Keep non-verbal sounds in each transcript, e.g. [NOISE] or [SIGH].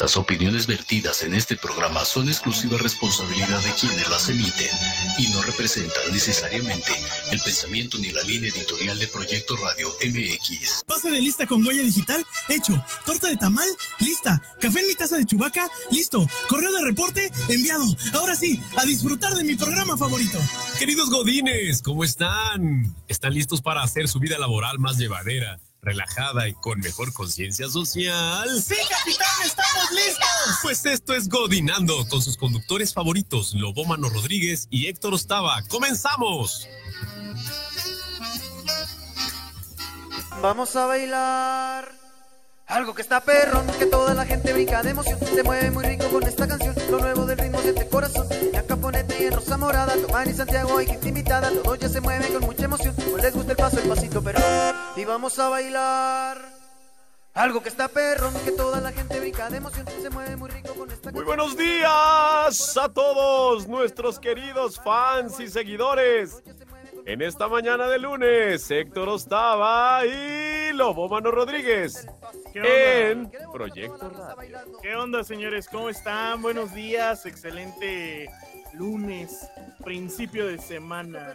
Las opiniones vertidas en este programa son exclusiva responsabilidad de quienes las emiten y no representan necesariamente el pensamiento ni la línea editorial de Proyecto Radio MX. Pase de lista con huella digital, hecho. Torta de tamal, lista. Café en mi taza de chubaca, listo. Correo de reporte, enviado. Ahora sí, a disfrutar de mi programa favorito. Queridos godines, ¿cómo están? ¿Están listos para hacer su vida laboral más llevadera? Relajada y con mejor conciencia social. ¡Sí, capitán! ¡Estamos listos! Pues esto es Godinando con sus conductores favoritos, Lobómano Rodríguez y Héctor Ostava. ¡Comenzamos! Vamos a bailar. Algo que está perrón, que toda la gente brinca de emoción. Se mueve muy rico con esta canción. Lo nuevo del ritmo siente corazón. La caponete y en rosa morada. Tomar y Santiago hay gente invitada. Todos ya se mueven con mucha emoción. Pues les gusta el paso, el pasito perrón. Y vamos a bailar. Algo que está perrón, que toda la gente brinca de emoción. Se mueve muy rico con esta Muy buenos días a todos nuestros queridos fans y seguidores. En esta mañana de lunes, Héctor Ostava y Lobo Mano Rodríguez en Proyecto Radio. ¿Qué onda, señores? ¿Cómo están? Buenos días, excelente lunes, principio de semana.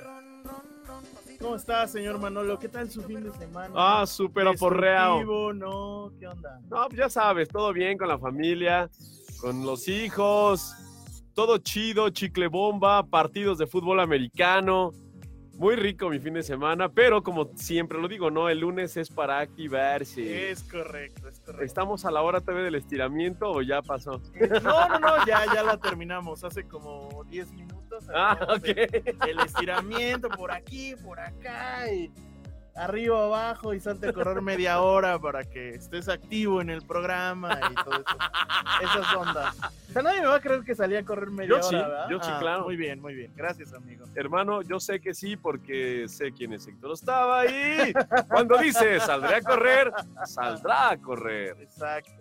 ¿Cómo está, señor Manolo? ¿Qué tal su fin de semana? Ah, súper aporreado. ¿no? ¿Qué onda? No, ya sabes, todo bien con la familia, con los hijos, todo chido, chicle bomba, partidos de fútbol americano muy rico mi fin de semana, pero como siempre lo digo, ¿no? El lunes es para activarse. Es correcto, es correcto. ¿Estamos a la hora todavía del estiramiento o ya pasó? No, no, no, ya, ya la terminamos hace como 10 minutos. Ah, ok. El estiramiento por aquí, por acá y arriba, abajo y salte a correr media hora para que estés activo en el programa y todo eso. Esas ondas. O sea, nadie me va a creer que salí a correr media yo hora, sí, Yo sí, ah, claro. Muy bien, muy bien. Gracias, amigo. Hermano, yo sé que sí porque sé quién es Héctor estaba ahí. Cuando dice saldré a correr, saldrá a correr. Exacto.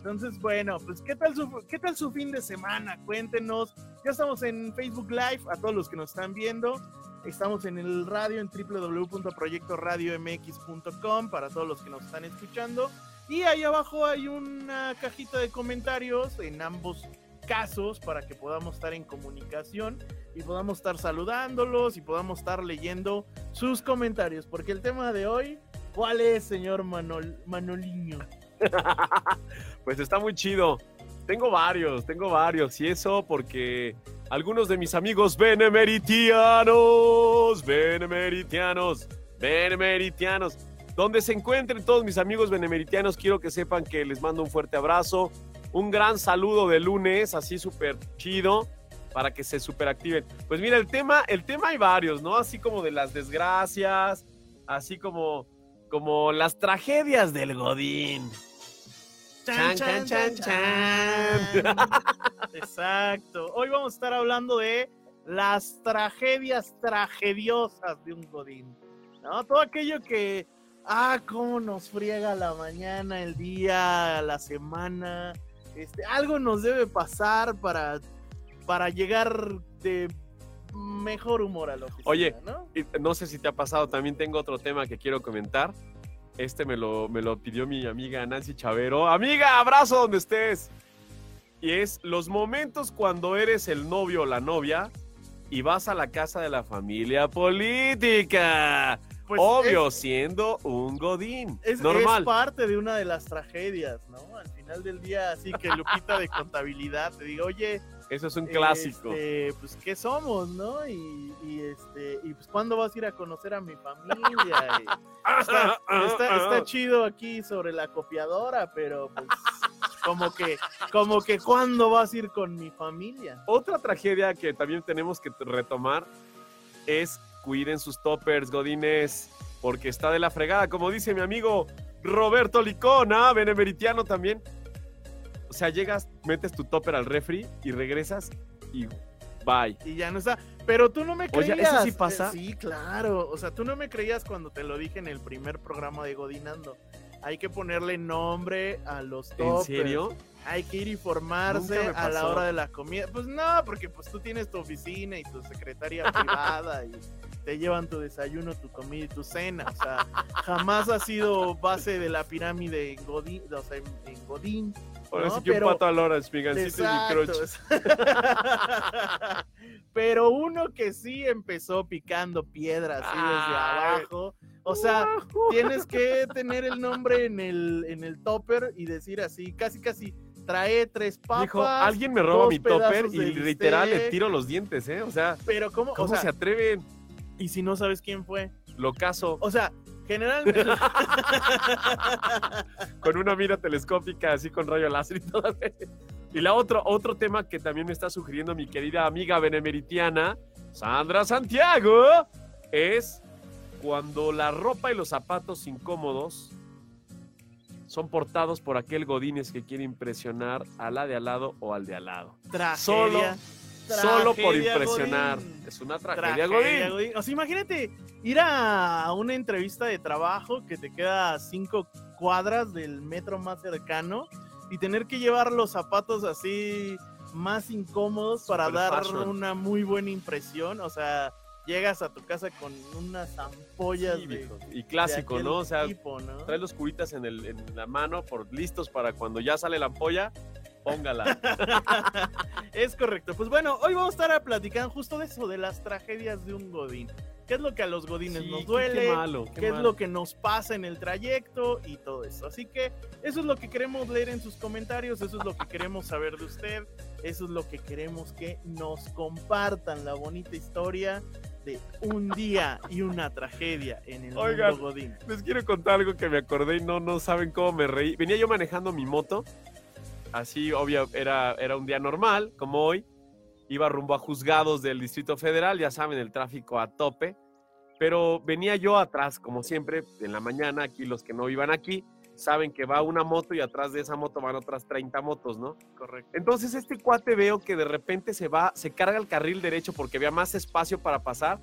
Entonces, bueno, pues ¿qué tal, su, ¿qué tal su fin de semana? Cuéntenos. Ya estamos en Facebook Live, a todos los que nos están viendo. Estamos en el radio en www.proyectoradiomx.com para todos los que nos están escuchando. Y ahí abajo hay una cajita de comentarios en ambos casos para que podamos estar en comunicación y podamos estar saludándolos y podamos estar leyendo sus comentarios. Porque el tema de hoy, ¿cuál es, señor Manol, Manoliño? [LAUGHS] pues está muy chido. Tengo varios, tengo varios. Y eso porque algunos de mis amigos benemeritianos, benemeritianos, benemeritianos, donde se encuentren todos mis amigos benemeritianos, quiero que sepan que les mando un fuerte abrazo, un gran saludo de lunes, así súper chido, para que se superactiven. Pues mira, el tema, el tema hay varios, ¿no? Así como de las desgracias, así como, como las tragedias del Godín. Chan, chan, chan, chan. [LAUGHS] Exacto. Hoy vamos a estar hablando de las tragedias tragediosas de un Godín. ¿No? Todo aquello que, ah, cómo nos friega la mañana, el día, la semana. Este, algo nos debe pasar para, para llegar de mejor humor a la oficina, Oye, ¿no? no sé si te ha pasado, también tengo otro tema que quiero comentar. Este me lo, me lo pidió mi amiga Nancy Chavero. Amiga, abrazo donde estés. Y es los momentos cuando eres el novio o la novia y vas a la casa de la familia política. Pues Obvio, es- siendo un godín. Es, Normal. es parte de una de las tragedias, ¿no? Al final del día, así que Lupita de contabilidad te diga, oye, Eso es un clásico. este, pues, ¿qué somos, no? Y, y, este, y pues, ¿cuándo vas a ir a conocer a mi familia? Y está, está- está chido aquí sobre la copiadora, pero pues, como que, como que, ¿cuándo vas a ir con mi familia? Otra tragedia que también tenemos que retomar es cuiden sus toppers, godines, porque está de la fregada, como dice mi amigo Roberto Licona, benemeritiano también. O sea, llegas, metes tu topper al refri y regresas y bye. Y ya no está. Pero tú no me Oye, creías. ¿eso sí pasa? Sí, claro. O sea, tú no me creías cuando te lo dije en el primer programa de Godinando. Hay que ponerle nombre a los ¿En toppers. serio? Hay que ir y formarse a la hora de la comida. Pues no, porque pues tú tienes tu oficina y tu secretaria [LAUGHS] privada y te llevan tu desayuno, tu comida y tu cena. O sea, jamás ha sido base de la pirámide en Godín, o sea, en, Godín. Ahora ¿no? sí que Pero- un pato a gancito y. [LAUGHS] Pero uno que sí empezó picando piedra así desde Ay. abajo. O sea, tienes que tener el nombre en el, en el topper y decir así, casi casi trae tres papas. Dijo, alguien me roba mi topper y literal le bistec". tiro los dientes, ¿eh? O sea, Pero cómo, ¿cómo o sea, se atreven? y si no sabes quién fue. Lo caso O sea, generalmente [LAUGHS] con una mira telescópica así con rayo láser y todo. Y la otro, otro tema que también me está sugiriendo mi querida amiga benemeritiana, Sandra Santiago, es cuando la ropa y los zapatos incómodos son portados por aquel godines que quiere impresionar a la de al lado o al de al lado. tragedia. Solo por tragedia impresionar. Godín. Es una tragedia, Tragedia, godín. Godín. O sea, imagínate ir a una entrevista de trabajo que te queda a cinco cuadras del metro más cercano y tener que llevar los zapatos así más incómodos para dar fashion. una muy buena impresión. O sea, llegas a tu casa con unas ampollas Sí, de. Y clásico, ¿no? O sea, tipo, ¿no? trae los curitas en, el, en la mano por listos para cuando ya sale la ampolla, póngala. [LAUGHS] Es correcto. Pues bueno, hoy vamos a estar platicando justo de eso, de las tragedias de un godín. ¿Qué es lo que a los godines Sí, nos qué- duele? Qué malo, qué qué es malo. lo que nos pasa en el trayecto y todo eso. Así que eso es lo que queremos leer en sus comentarios, eso es lo que queremos saber de usted, eso es lo que queremos que nos compartan la bonita historia de un día y una tragedia en el Oigan. mundo godín. Les quiero contar algo que me acordé y no, no saben cómo me reí. Venía yo manejando mi moto, así, obvio, era, era un día normal, como hoy. Iba rumbo a juzgados del Distrito Federal, ya saben, el tráfico a tope. Pero venía yo atrás, como siempre, en la mañana, aquí los que no iban aquí, saben que va una moto y atrás de esa moto van otras 30 motos, ¿no? Correcto. Entonces este cuate veo que de repente se va, se carga el carril derecho porque había más espacio para pasar,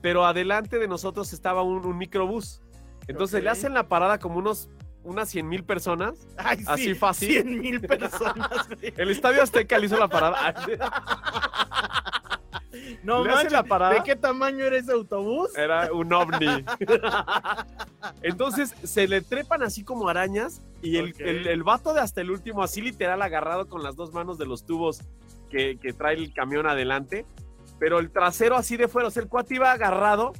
pero adelante de nosotros estaba un, un microbús. Entonces Ok. le hacen la parada como unos, unas 100 mil personas. Ay, sí, Así fácil. 100 mil personas. [LAUGHS] El Estadio Azteca le hizo la parada. [LAUGHS] No manches, la parada. ¿de qué tamaño era ese autobús? Era un ovni. [LAUGHS] Entonces se le trepan así como arañas y el, el, el vato de hasta el último, así literal, agarrado con las dos manos de los tubos que, que trae el camión adelante, pero el trasero así de fuera, o sea, el cuate iba agarrado,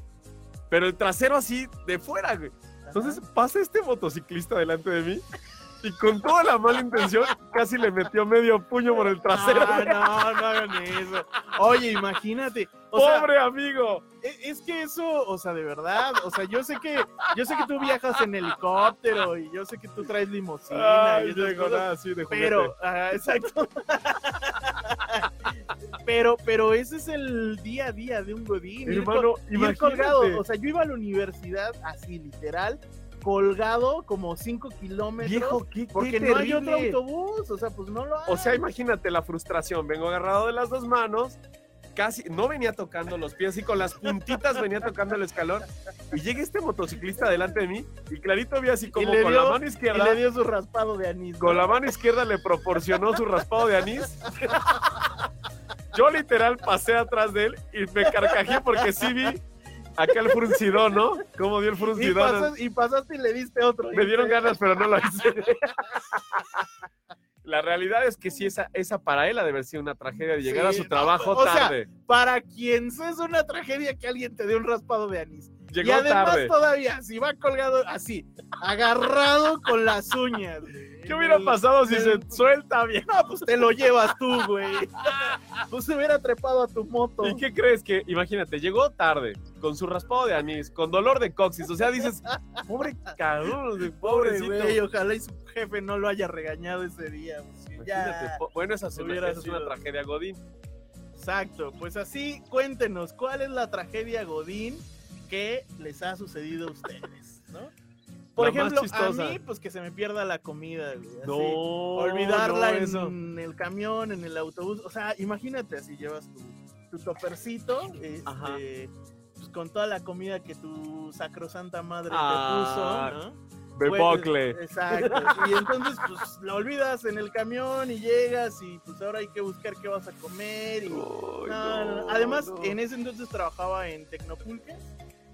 pero el trasero así de fuera, güey. Entonces pasa este motociclista delante de mí y con toda la mala intención casi le metió medio puño por el trasero. Ah, no, no hagan eso. Oye, imagínate. O sea, ¡Pobre amigo! e- es que eso, o sea, de verdad, o sea, yo sé que, yo sé que tú viajas en helicóptero y yo sé que tú traes limusina y Ay, esas llegó cosas, nada así de juguete. pero, ah, exacto. pero, pero ese es el día a día de un godín. ir Hermano, col- ir colgado, o sea, yo iba a la universidad así, literal, colgado como 5 kilómetros. Viejo, qué, qué porque no hay otro autobús, o sea, pues no lo hay. O sea, imagínate la frustración. Vengo agarrado de las dos manos, casi no venía tocando los pies y con las puntitas venía tocando el escalón. Y llega este motociclista delante de mí y clarito vi así como con la mano y izquierda. le dio su raspado de anís. Con la mano izquierda le proporcionó su raspado de anís. Yo literal pasé atrás de él y me carcajé porque sí vi acá el fruncidón, ¿no? Cómo dio el Y, fruncidón. pasas- y pasaste y le diste otro. Me dieron ganas, pero no lo hice. [LAUGHS] La realidad es que sí, esa, esa para él ha de haber sido una tragedia de llegar a su no, trabajo sea, tarde. Para quien es una tragedia que alguien te dé un raspado de anís. Llegó y además tarde. todavía, si va colgado así, agarrado con las uñas. güey, ¿Qué hubiera pasado si se el- suelta bien? No, pues te lo llevas tú, güey. Pues se hubiera trepado a tu moto. ¿Y qué crees que, imagínate, llegó tarde, con su raspado de anís, con dolor de coxis? O sea, dices, pobre cabrón, de Pobre pobrecito. güey, ojalá y su jefe no lo haya regañado ese día. pues, ya. bueno, esa, hubiera esa es una tragedia Godín. Exacto, pues así cuéntenos cuál es la tragedia Godín que les ha sucedido a ustedes, ¿no? [LAUGHS] Por La ejemplo, a mí, pues que se me pierda la comida, güey. así, No, olvidarla no, en el camión, en el autobús. O sea, imagínate así llevas tu, tu topercito, este, pues con toda la comida que tu sacrosanta madre Ah, te puso, ¿no? Bepocle. Pues, exacto. Y entonces, pues lo olvidas en el camión y llegas y pues ahora hay que buscar qué vas a comer y no, no. Además, en ese entonces trabajaba en Tecnopulque.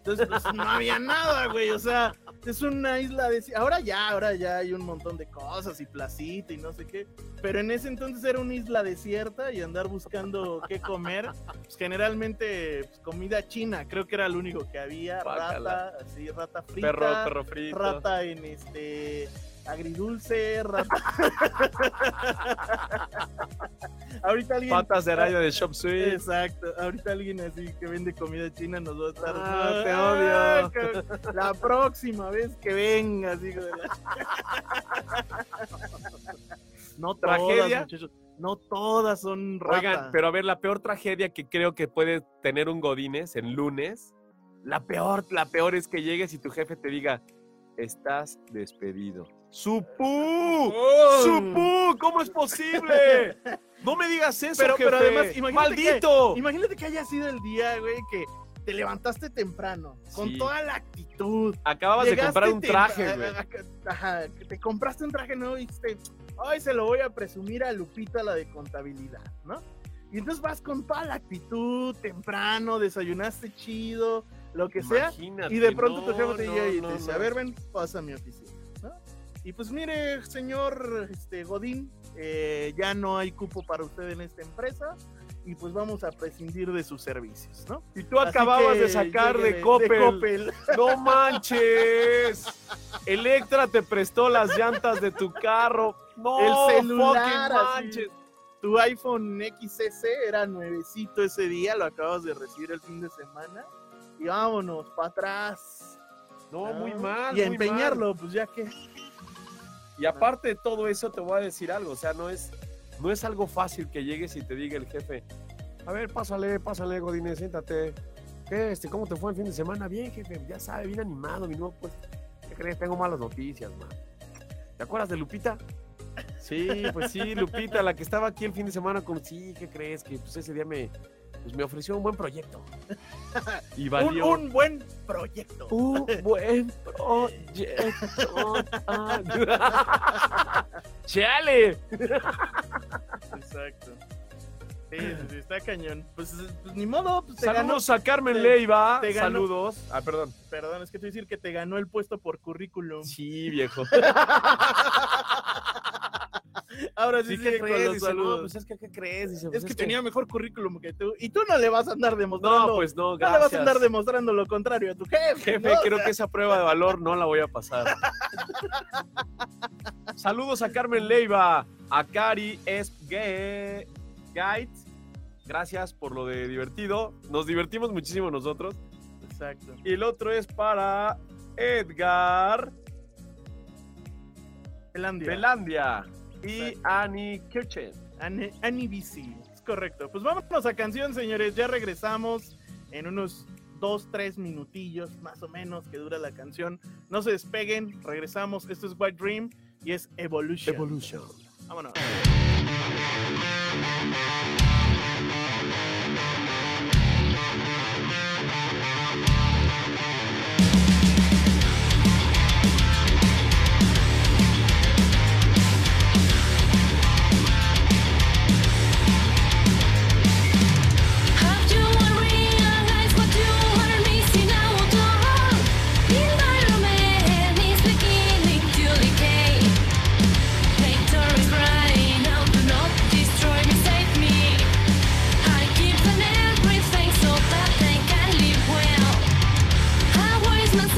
Entonces, pues no había nada, güey. O sea, es una isla de... Ahora ya, ahora ya hay un montón de cosas y placita y no sé qué. Pero en ese entonces era una isla desierta y andar buscando qué comer. Pues generalmente pues, comida china, creo que era lo único que había. Rata, así, rata frita. Perro, perro frito. Rata en este agridulce, rata. [LAUGHS] Ahorita alguien. Patas de araña de Shop Suite. Exacto, ahorita alguien así que vende comida china nos va a estar. Ah, te "Ah, odio". que- La próxima vez que vengas, hijo de la- [LAUGHS] No ¿Tragedia? todas, muchachos. No todas son rata. Oigan, pero a ver, la peor tragedia que creo que puede tener un Godínez en lunes, la peor, la peor es que llegues y tu jefe te diga, estás despedido. ¡Supú! ¡Supú! ¿Cómo es posible? [LAUGHS] No me digas eso, Pero- además, imagínate que- ¡Maldito! Imagínate que haya sido el día, güey, que te levantaste temprano, con toda la actitud. Acababas de comprar un traje, güey. Ajá, que te compraste un traje nuevo y dijiste, ay, se lo voy a presumir a Lupita, la de contabilidad, ¿no? Y entonces vas con toda la actitud, temprano, desayunaste chido, lo que sea, Imagínate, y de pronto tu no, jefe te no, llega y no, te dice, a ver, ven, pasa a mi oficina. Y pues mire, señor este, Godín, eh, ya no hay cupo para usted en esta empresa y pues vamos a prescindir de sus servicios, ¿no? Y tú Así acababas de sacar de Coppel. Coppel. ¡No manches! Electra te prestó las llantas de tu carro. ¡No! El celular, manches! Tu iPhone XS era nuevecito ese día, lo acabas de recibir el fin de semana. Y vámonos, para atrás. No, muy mal. Y muy empeñarlo, pues ya que. Y aparte de todo eso, te voy a decir algo. O sea, no es, no es algo fácil que llegues y te diga el jefe: A ver, pásale, pásale, Godínez, siéntate. ¿Qué, este, ¿Cómo te fue el fin de semana? Bien, jefe, ya sabe, bien animado, mi nuevo pues. ¿Qué crees? Tengo malas noticias, man. ¿Te acuerdas de Lupita? Sí, pues sí, Lupita, la que estaba aquí el fin de semana con. Sí, ¿qué crees? Que pues ese día me, pues, me ofreció un buen proyecto. [LAUGHS] Y valió. un buen proyecto. Un buen [LAUGHS] proyecto. ¡Chale! Exacto. Sí, sí, sí, está cañón. Pues, pues, ni modo, pues ganó. Saludos a Carmen te- Leiva. te ganó. Saludos. Ah, perdón. Perdón, es que te voy a decir que te ganó el puesto por currículum. Sí, viejo. [LAUGHS] Ahora sí, Sí, sigue ¿qué con crees? Dice, saludos. no, pues es que, ¿qué crees? Dice, es pues que tenía mejor currículum que tú. Y tú no le vas a andar demostrando. No, pues no, no le vas gracias. a andar demostrando lo contrario a tu jefe. Jefe, ¿no? creo que esa prueba de valor no la voy a pasar. [LAUGHS] Saludos a Carmen Leiva, a Cari Esgate. Gracias por lo de divertido. Nos divertimos muchísimo nosotros. Exacto. Y el otro es para Edgar Finlandia. Belandia y. Annie Kirchen. Ani- Annie BC. Es correcto. Pues vámonos a canción, señores. Ya regresamos en unos dos, tres minutillos más o menos que dura la canción. No se despeguen. Regresamos. Esto es White Dream y es Evolution. Evolution. Vámonos. Christmas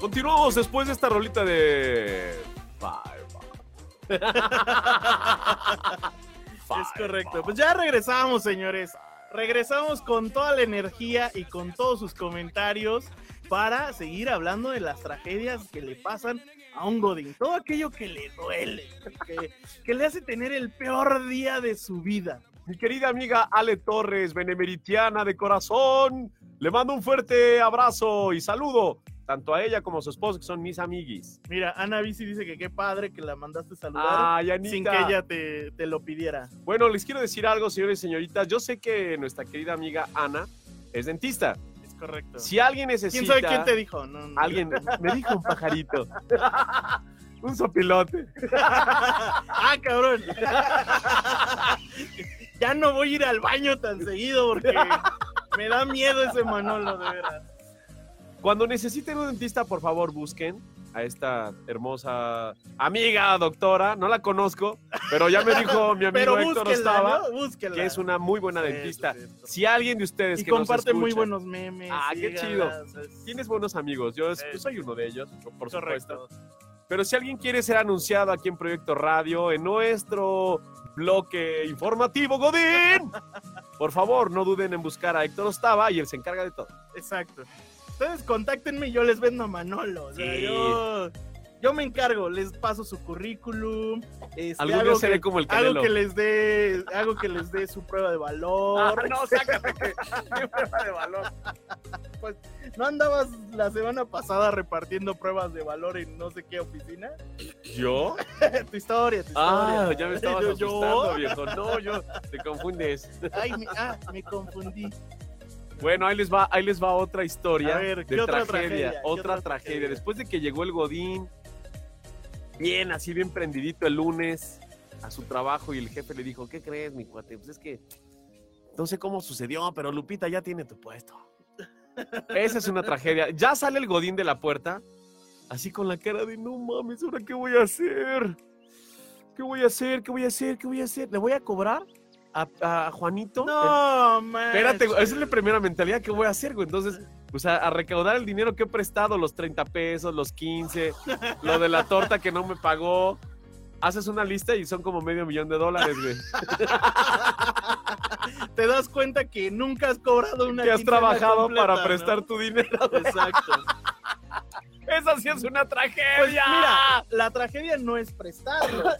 Continuamos después de esta rolita de. Fireball. [LAUGHS] Es correcto. Pues ya regresamos, señores. Regresamos con toda la energía y con todos sus comentarios para seguir hablando de las tragedias que le pasan a un Godín. Todo aquello que le duele, que, que le hace tener el peor día de su vida. Mi querida amiga Ale Torres, benemeritiana de corazón, le mando un fuerte abrazo y saludo tanto a ella como a su esposo, que son mis amiguis. Mira, Ana Bici dice que qué padre que la mandaste saludar Ay, Anita. sin que ella te, te lo pidiera. Bueno, les quiero decir algo, señores y señoritas. Yo sé que nuestra querida amiga Ana es dentista. Es correcto. Si alguien necesita... ¿Quién sabe quién te dijo? No, no. Alguien [LAUGHS] me dijo un pajarito. [LAUGHS] un sopilote. [LAUGHS] ah, cabrón. ya no voy a ir al baño tan seguido porque me da miedo ese Manolo, de veras. Cuando necesiten un dentista, por favor, busquen a esta hermosa amiga doctora. No la conozco, pero ya me dijo mi amigo Pero Héctor Ostava ¿no? Que es una muy buena Sí, dentista. sí. Si alguien de ustedes Y que nos comparte muy escucha- buenos memes. Ah, qué chido. es Tienes buenos amigos, yo, yo soy uno de ellos, por supuesto. correcto. Pero si alguien quiere ser anunciado aquí en Proyecto Radio, en nuestro bloque informativo Godín, por favor, no duden en buscar a Héctor Ostava y él se encarga de todo. Exacto. Ustedes contáctenme y yo les vendo a Manolo. O sea, Sí. yo, yo me encargo, les paso su currículum. este, Algún día seré que- como el Canelo. que les dé, hago que les dé su prueba de valor. Ah, no, sácate. Qué prueba de valor. ¿No andabas la semana pasada repartiendo pruebas de valor en no sé qué oficina? ¿Yo? [LAUGHS] tu historia, tu Ah, historia. ya me estabas [LAUGHS] yo- asustando, viejo. No, yo, te confundes. Ay, me, ah, me confundí. Bueno, ahí les va, ahí les va otra historia A ver, ¿qué de otra tragedia, tragedia? ¿Qué otra otra tragedia. tragedia? Después de que llegó el Godín, bien, así bien prendidito el lunes a su trabajo y el jefe le dijo, ¿qué crees, mi cuate? Pues es que no sé cómo sucedió, pero Lupita ya tiene tu puesto. Esa es una tragedia. Ya sale el Godín de la puerta, así con la cara de, no mames, ¿ahora qué voy a hacer? ¿Qué voy a hacer? ¿Qué voy a hacer? ¿Qué voy a hacer? ¿Le voy a cobrar a, a Juanito? No, man. Espérate, esa es la primera mentalidad que voy a hacer, güey. Entonces, pues a, a recaudar el dinero que he prestado, los 30 pesos, los 15, [LAUGHS] lo de la torta que no me pagó. Haces una lista y son como medio millón de dólares, güey. [LAUGHS] Te das cuenta que nunca has cobrado una Que has trabajado completa, para ¿no? prestar tu dinero. [LAUGHS] Exacto. Esa sí es una tragedia. Pues mira, la tragedia no es prestarlo.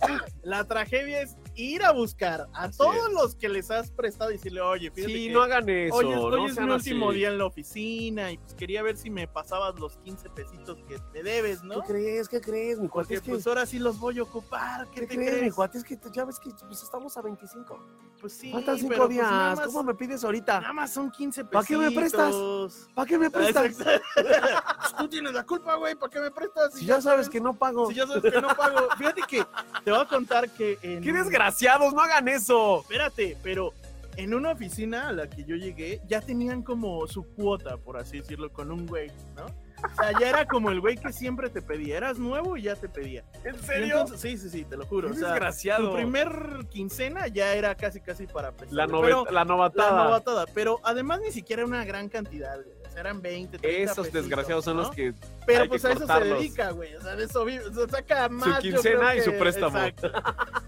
La tragedia es ir a buscar a Así todos es. los que les has prestado y decirle, oye, fíjate sí, que no hagan eso. hoy es, no hoy es mi último así. día en la oficina y pues quería ver si me pasabas los 15 pesitos que me debes, ¿no? ¿Qué crees? ¿Qué crees, mi cuate? Porque Es que, pues ahora sí los voy a ocupar. ¿Qué, ¿Qué te crees, crees? mi cuate? Es que ya ves que pues, estamos a 25. Pues sí, Faltan cinco pero, pues, días. más- ¿Cómo me pides ahorita? Nada más son 15 pesitos. ¿Para qué me prestas? ¿Para qué me prestas? Exacto. [LAUGHS] Tú tienes la culpa, güey. ¿Para qué me prestas? Si ya sabes que no pago. Si ya sabes que no pago. Fíjate que te voy a contar que en... ¡Qué desgraciados! ¡No hagan eso! Espérate, pero en una oficina a la que yo llegué, ya tenían como su cuota, por así decirlo, con un güey, ¿no? O sea, ya era como el güey que siempre te pedía. Eras nuevo y ya te pedía. ¿En entonces- sí, sí, sí, te lo juro. ¡Qué O sea, desgraciado! tu primer quincena ya era casi, casi para prestar. La, la la novatada. novatada, pero además ni siquiera una gran cantidad, güey. Sea, eran 20, 30 Esos pesitos, desgraciados son ¿no? los que Pero hay pues que a eso se dedica, güey. O sea, de eso vive. O sea, saca más. yo quincena y su préstamo. Exacto.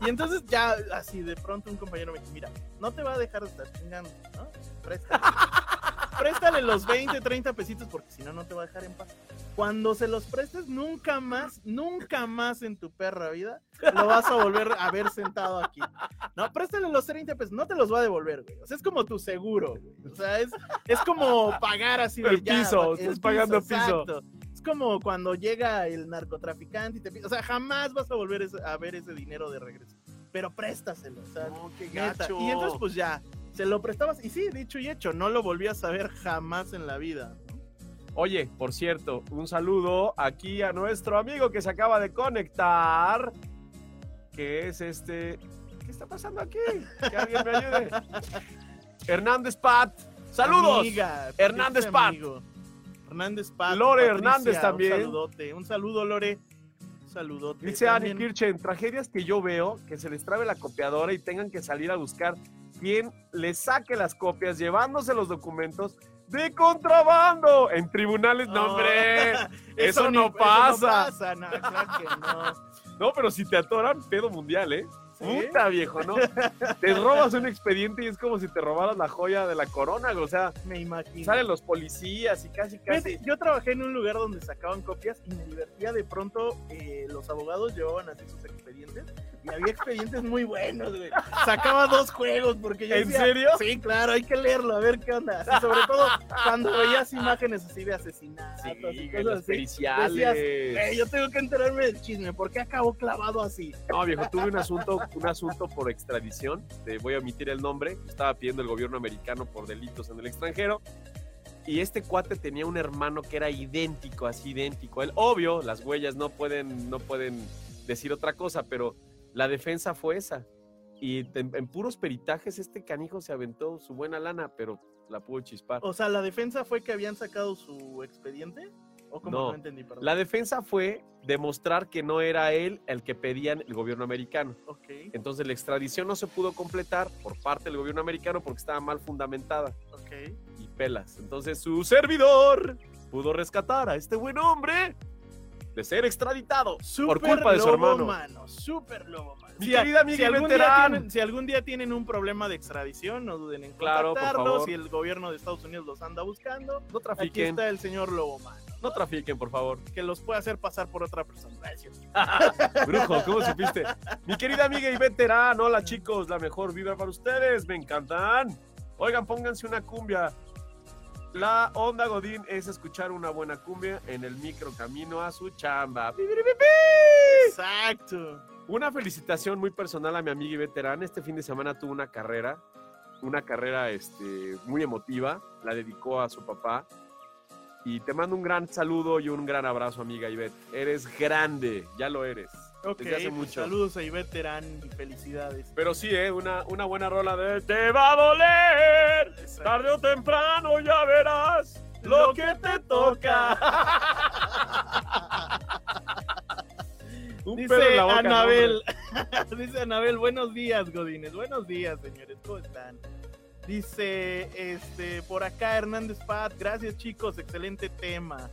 Y entonces ya, así de pronto un compañero me dijo, mira, no te va a dejar de estar chingando, ¿no? Préstale. Préstale los 20, 30 pesitos porque si no, no te va a dejar en paz. Cuando se los prestes, nunca más, nunca más en tu perra vida lo vas a volver a ver sentado aquí. No, préstale los 30 pesos, no te los va a devolver, güey. O sea, es como tu seguro, güey. O sea, es, es como pagar así de El ya, piso, el estás pagando piso. exacto. Es como cuando llega el narcotraficante y te pide, o sea, jamás vas a volver a ver ese dinero de regreso. Pero préstaselo, o sea, No, qué gacho. Y entonces pues ya, se lo prestabas y sí, dicho y hecho, no lo volvías a ver jamás en la vida. Oye, por cierto, un saludo aquí a nuestro amigo que se acaba de conectar, que es este... ¿Qué está pasando aquí? Que alguien me ayude. [LAUGHS] Hernández Pat. Saludos. Amiga, Hernández Pat. amigo. Hernández Pat. Lore Patricia, Hernández también. Un saludote. Un saludo, Lore. Un saludote. Dice También- Kirchen, tragedias que yo veo, que se les trabe la copiadora y tengan que salir a buscar quien les saque las copias, llevándose los documentos de contrabando en tribunales. No, hombre, [LAUGHS] eso, no pasa. pasa, no, claro que no. [LAUGHS] No, pero si te atoran, pedo mundial, ¿eh? Puta, viejo, ¿no? te robas un expediente y es como si te robaras la joya de la corona, o sea, Me imagino. salen los policías y casi, casi. Yo trabajé en un lugar donde sacaban copias y me divertía de pronto. eh, los abogados llevaban así sus expedientes y había expedientes muy buenos, güey. Sacaba dos juegos porque yo ¿En decía, serio? Sí, claro, hay que leerlo, a ver qué onda. Así, sobre todo cuando veías imágenes así de asesinatos y Sí, cosas los así. periciales. Decías, "Güey, yo tengo que enterarme del chisme, ¿por qué acabó clavado así? No, viejo, tuve un asunto, un asunto por extradición. Te voy a omitir el nombre. Estaba pidiendo el gobierno americano por delitos en el extranjero. Y este cuate tenía un hermano que era idéntico, así idéntico. a Él, obvio, las huellas no pueden, no pueden decir otra cosa, pero la defensa fue esa. Y en, en puros peritajes, este canijo se aventó su buena lana, pero la pudo chispar. O sea, ¿la defensa fue que habían sacado su expediente? ¿O No, no, entendí? Perdón. La defensa fue demostrar que no era él el que pedían el gobierno americano. Ok, Entonces la extradición no se pudo completar por parte del gobierno americano porque estaba mal fundamentada ok. y pelas. Entonces su servidor pudo rescatar a este buen hombre de ser extraditado por culpa de su hermano. Mano, super lobo mano. Mi Si, querida amiga si algún día tienen, si algún día tienen un problema de extradición, no duden en Claro, favor. Si el gobierno de Estados Unidos los anda buscando, No aquí trafiquen, está el señor lobo mano, no trafiquen, por favor. que los puede hacer pasar por otra persona. Cierto. [LAUGHS] Brujo, ¿cómo supiste? Mi querida amiga y veterano, hola chicos, la mejor vibra para ustedes, me encantan. Oigan, pónganse una cumbia. La onda Godín es escuchar una buena cumbia en el micro camino a su chamba. Exacto. Una felicitación muy personal a mi amiga y veterana. Este fin de semana tuvo una carrera, una carrera este, muy emotiva. La dedicó a su papá. Y te mando un gran saludo y un gran abrazo, amiga Ivette. Eres grande, ya lo eres. Ok, Desde hace mucho. saludos a Ivette Terán y felicidades. Pero sí, ¿eh? una, una buena rola de Te va a doler, Exacto. tarde o temprano ya verás lo que te toca. [LAUGHS] Un pedo en Dice la boca, ¿no, Anabel, [LAUGHS] dice Anabel, buenos días, Godines, buenos días, señores, ¿cómo están? Dice, este, por acá Hernández Pat, gracias chicos, excelente tema.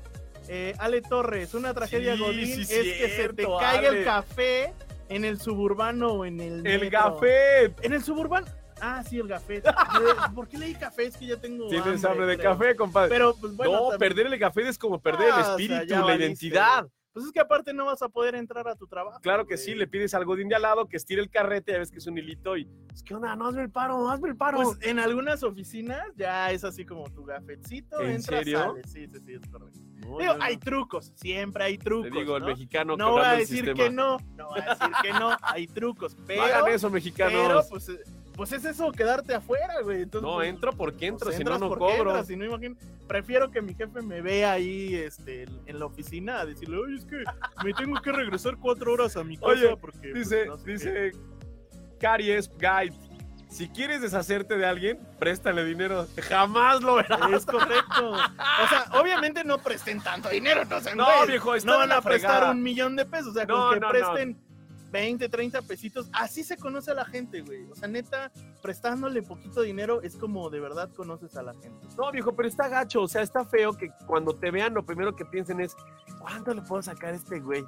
Eh, Ale Torres, una tragedia Sí, Godín sí, es que se te cierto, caiga Ale. el café en el suburbano o en el El café. En el suburbano. Ah, sí, el café. [LAUGHS] ¿Por qué leí café? Es que ya tengo Tienes hambre de creo. café, compadre. Pero, pues bueno. no, también- perder el café es como perder Ah, el o sea, espíritu, la valiste. identidad. Pues es que aparte no vas a poder entrar a tu trabajo. Claro que güey. sí, le pides al godín de al lado que estire el carrete, ya ves que es un hilito y, pues, ¿qué onda? No, hazme el paro, hazme el paro. Pues en algunas oficinas ya es así como tu gafetcito, ¿En entras, serio? sales. Sí, sí, sí, es correcto. No, Digo, no, no. hay trucos, siempre hay trucos. Te digo, el ¿no? mexicano No voy a decir sistema. que no, no voy a decir que no, hay trucos, [LAUGHS] pero, No hagan eso, pero mexicanos. pues, eh, pues es eso, quedarte afuera, güey. Entonces, no, pues, entro porque entro, pues si no, no cobro. entras, si no, imagín- prefiero que mi jefe me vea ahí este, en- la oficina a decirle, oye, es que me tengo que regresar cuatro horas a mi casa Oye, porque... pues, Dice, no sé qué". dice Caries Guide. Si quieres deshacerte de alguien, préstale dinero. Jamás lo verás. Es correcto. O sea, obviamente no presten tanto dinero, no No, viejo, No van a prestar un millón de pesos. O sea, No, con que no, no. presten 20, 30 pesitos. Así se conoce a la gente, güey. O sea, neta, prestándole poquito dinero es como de verdad conoces a la gente. No, viejo, pero está gacho. O sea, está feo que cuando te vean, lo primero que piensen es: ¿cuánto le puedo sacar a este güey?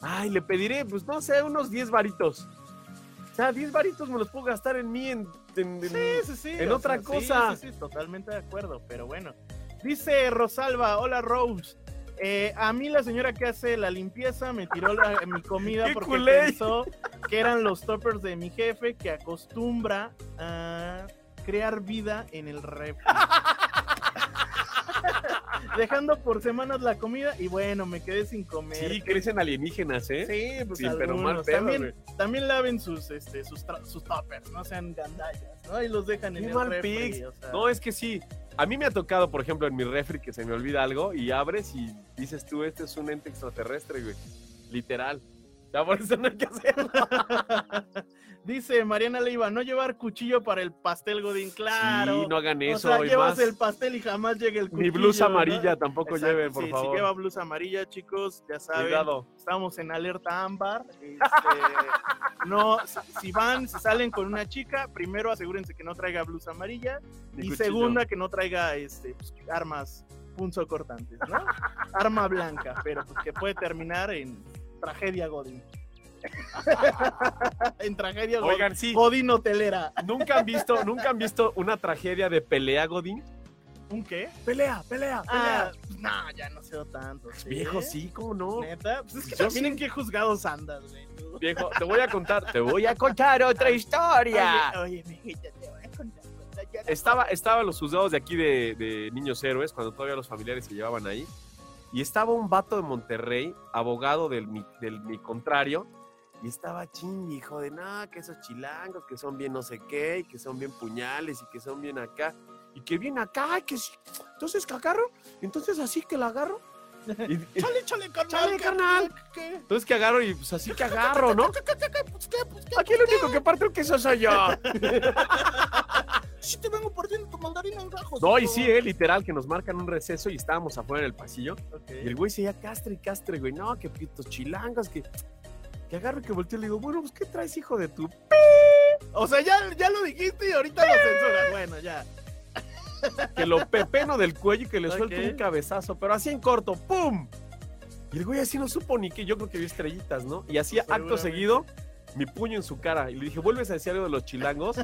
Ay, le pediré, pues no sé, unos 10 varitos. O sea, 10 varitos me los puedo gastar en mí, en, en- Sí, sí, sí. en otra sea, sí, cosa. Sí, sí, totalmente de acuerdo, pero bueno. Dice Rosalba, hola Rose. Eh, a mí la señora que hace la limpieza me tiró la- mi comida [LAUGHS] ¡Qué porque culé! pensó que eran los toppers de mi jefe que acostumbra a crear vida en el refri. [LAUGHS] Dejando por semanas la comida y bueno, me quedé sin comer. Sí, crecen alienígenas, ¿eh? Sí, pues Sí, pero mal pedo, también, también laven sus, este, sus, sus toppers, no sean gandallas, ¿no? Y los dejan en el refri, pix. o sea. No, es que sí. A mí me ha tocado, por ejemplo, en mi refri que se me olvida algo y abres y dices tú, este es un ente extraterrestre, güey. Literal. Ya por eso no hay que hacerlo. [LAUGHS] Dice Mariana Leiva, no llevar cuchillo para el pastel Godín, claro. Sí, no hagan o eso. sea, y llevas más, el pastel y jamás llega el cuchillo. mi blusa ¿no? amarilla tampoco Exacto, lleven, por sí, favor. Si lleva blusa amarilla, chicos, ya saben. Cuidado. Estamos en alerta ámbar. [LAUGHS] este, no, si, si van, si salen con una chica, primero asegúrense que no traiga blusa amarilla. Ni y cuchillo. segunda, que no traiga este, pues, armas punzocortantes, ¿no? [LAUGHS] Arma blanca, pero pues, que puede terminar en tragedia Godín. [LAUGHS] en tragedia Godín. Oigan, sí, Godín hotelera. ¿nunca han visto, nunca han visto una tragedia de pelea, Godín? ¿Un qué? Pelea, pelea, Ah, pues, no, ya no sé tanto. ¿sí? Viejo, sí, ¿cómo no? ¿Neta? Pues es que Yo también sí. en qué juzgados andas, güey. tú? Viejo, te voy a contar, te voy a [LAUGHS] contar otra historia. Oye, oye, mijita, te voy a contar. Estaba, estaban los juzgados de aquí de, de Niños Héroes, cuando todavía los familiares se llevaban ahí. Y estaba un vato de Monterrey, abogado del mi, del mi contrario, y estaba ching, hijo de nada, que esos chilangos, que son bien no sé qué, y que son bien puñales, y que son bien acá, y que bien acá, y que. Entonces que agarro, entonces así que la agarro. Y- Chale, chale, carnal. Chale, ¿qué- carnal. qué- entonces que agarro y pues así que agarro, ¿no? ¿Qué, qué, qué, qué, pues, qué, pues, qué, Aquí el único que parte el queso soy yo. Sí te vengo partiendo tu mandarina en gajos. No, y sí, eh, literal, que nos marcan un receso y estábamos afuera en el pasillo. Y el güey seguía castre y castre, güey. No, que pitos chilangos, que, que agarro y que volteo y le digo, bueno, pues, ¿qué traes, hijo de tu? O sea, ya, ya lo dijiste y ahorita lo censuras. Bueno, ya. [LAUGHS] Que lo pepeno del cuello y que le suelto Ok. un cabezazo, pero así en corto, ¡pum! Y el güey así no supo ni que yo creo que vio estrellitas, ¿no? Y hacía acto seguido mi puño en su cara. Y le dije, vuelves a decir algo de los chilangos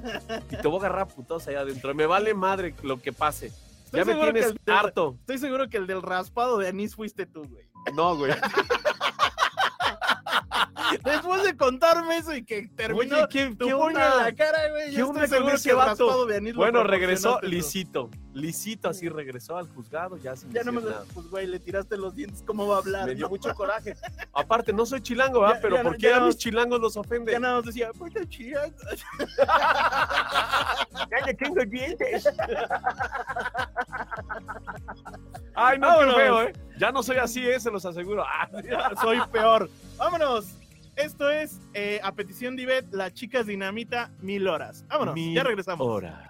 y te voy a agarrar a putados allá adentro. Me vale madre lo que pase. Estoy ya me tienes el de- harto. Estoy seguro que el del raspado de anís fuiste tú, güey. No, güey. [LAUGHS] Después de contarme eso y que terminó Oye, ¿qué, tu qué puño onda? en la cara, güey. ¿Qué Yo estoy seguro que vato? Bueno, regresó lisito. Lisito así regresó al juzgado, ya sin Ya no me nada. pues, güey, le tiraste los dientes, ¿cómo va a hablar? Me dio no? mucho [LAUGHS] coraje. Aparte, no soy chilango, ¿verdad? Ya- Pero ya ¿por qué ya a mis chilangos los ofende? Ya nada más decía, pues chilango. [LAUGHS] Ya le tengo dientes. Ay, no, Vámonos. qué feo, ¿eh? Ya no soy así, ¿eh? Se los aseguro. [LAUGHS] Ah, Soy peor. Vámonos. Esto es, eh, a petición de Ivette, las chicas dinamita, mil horas. Vámonos, Mil ya regresamos. hora.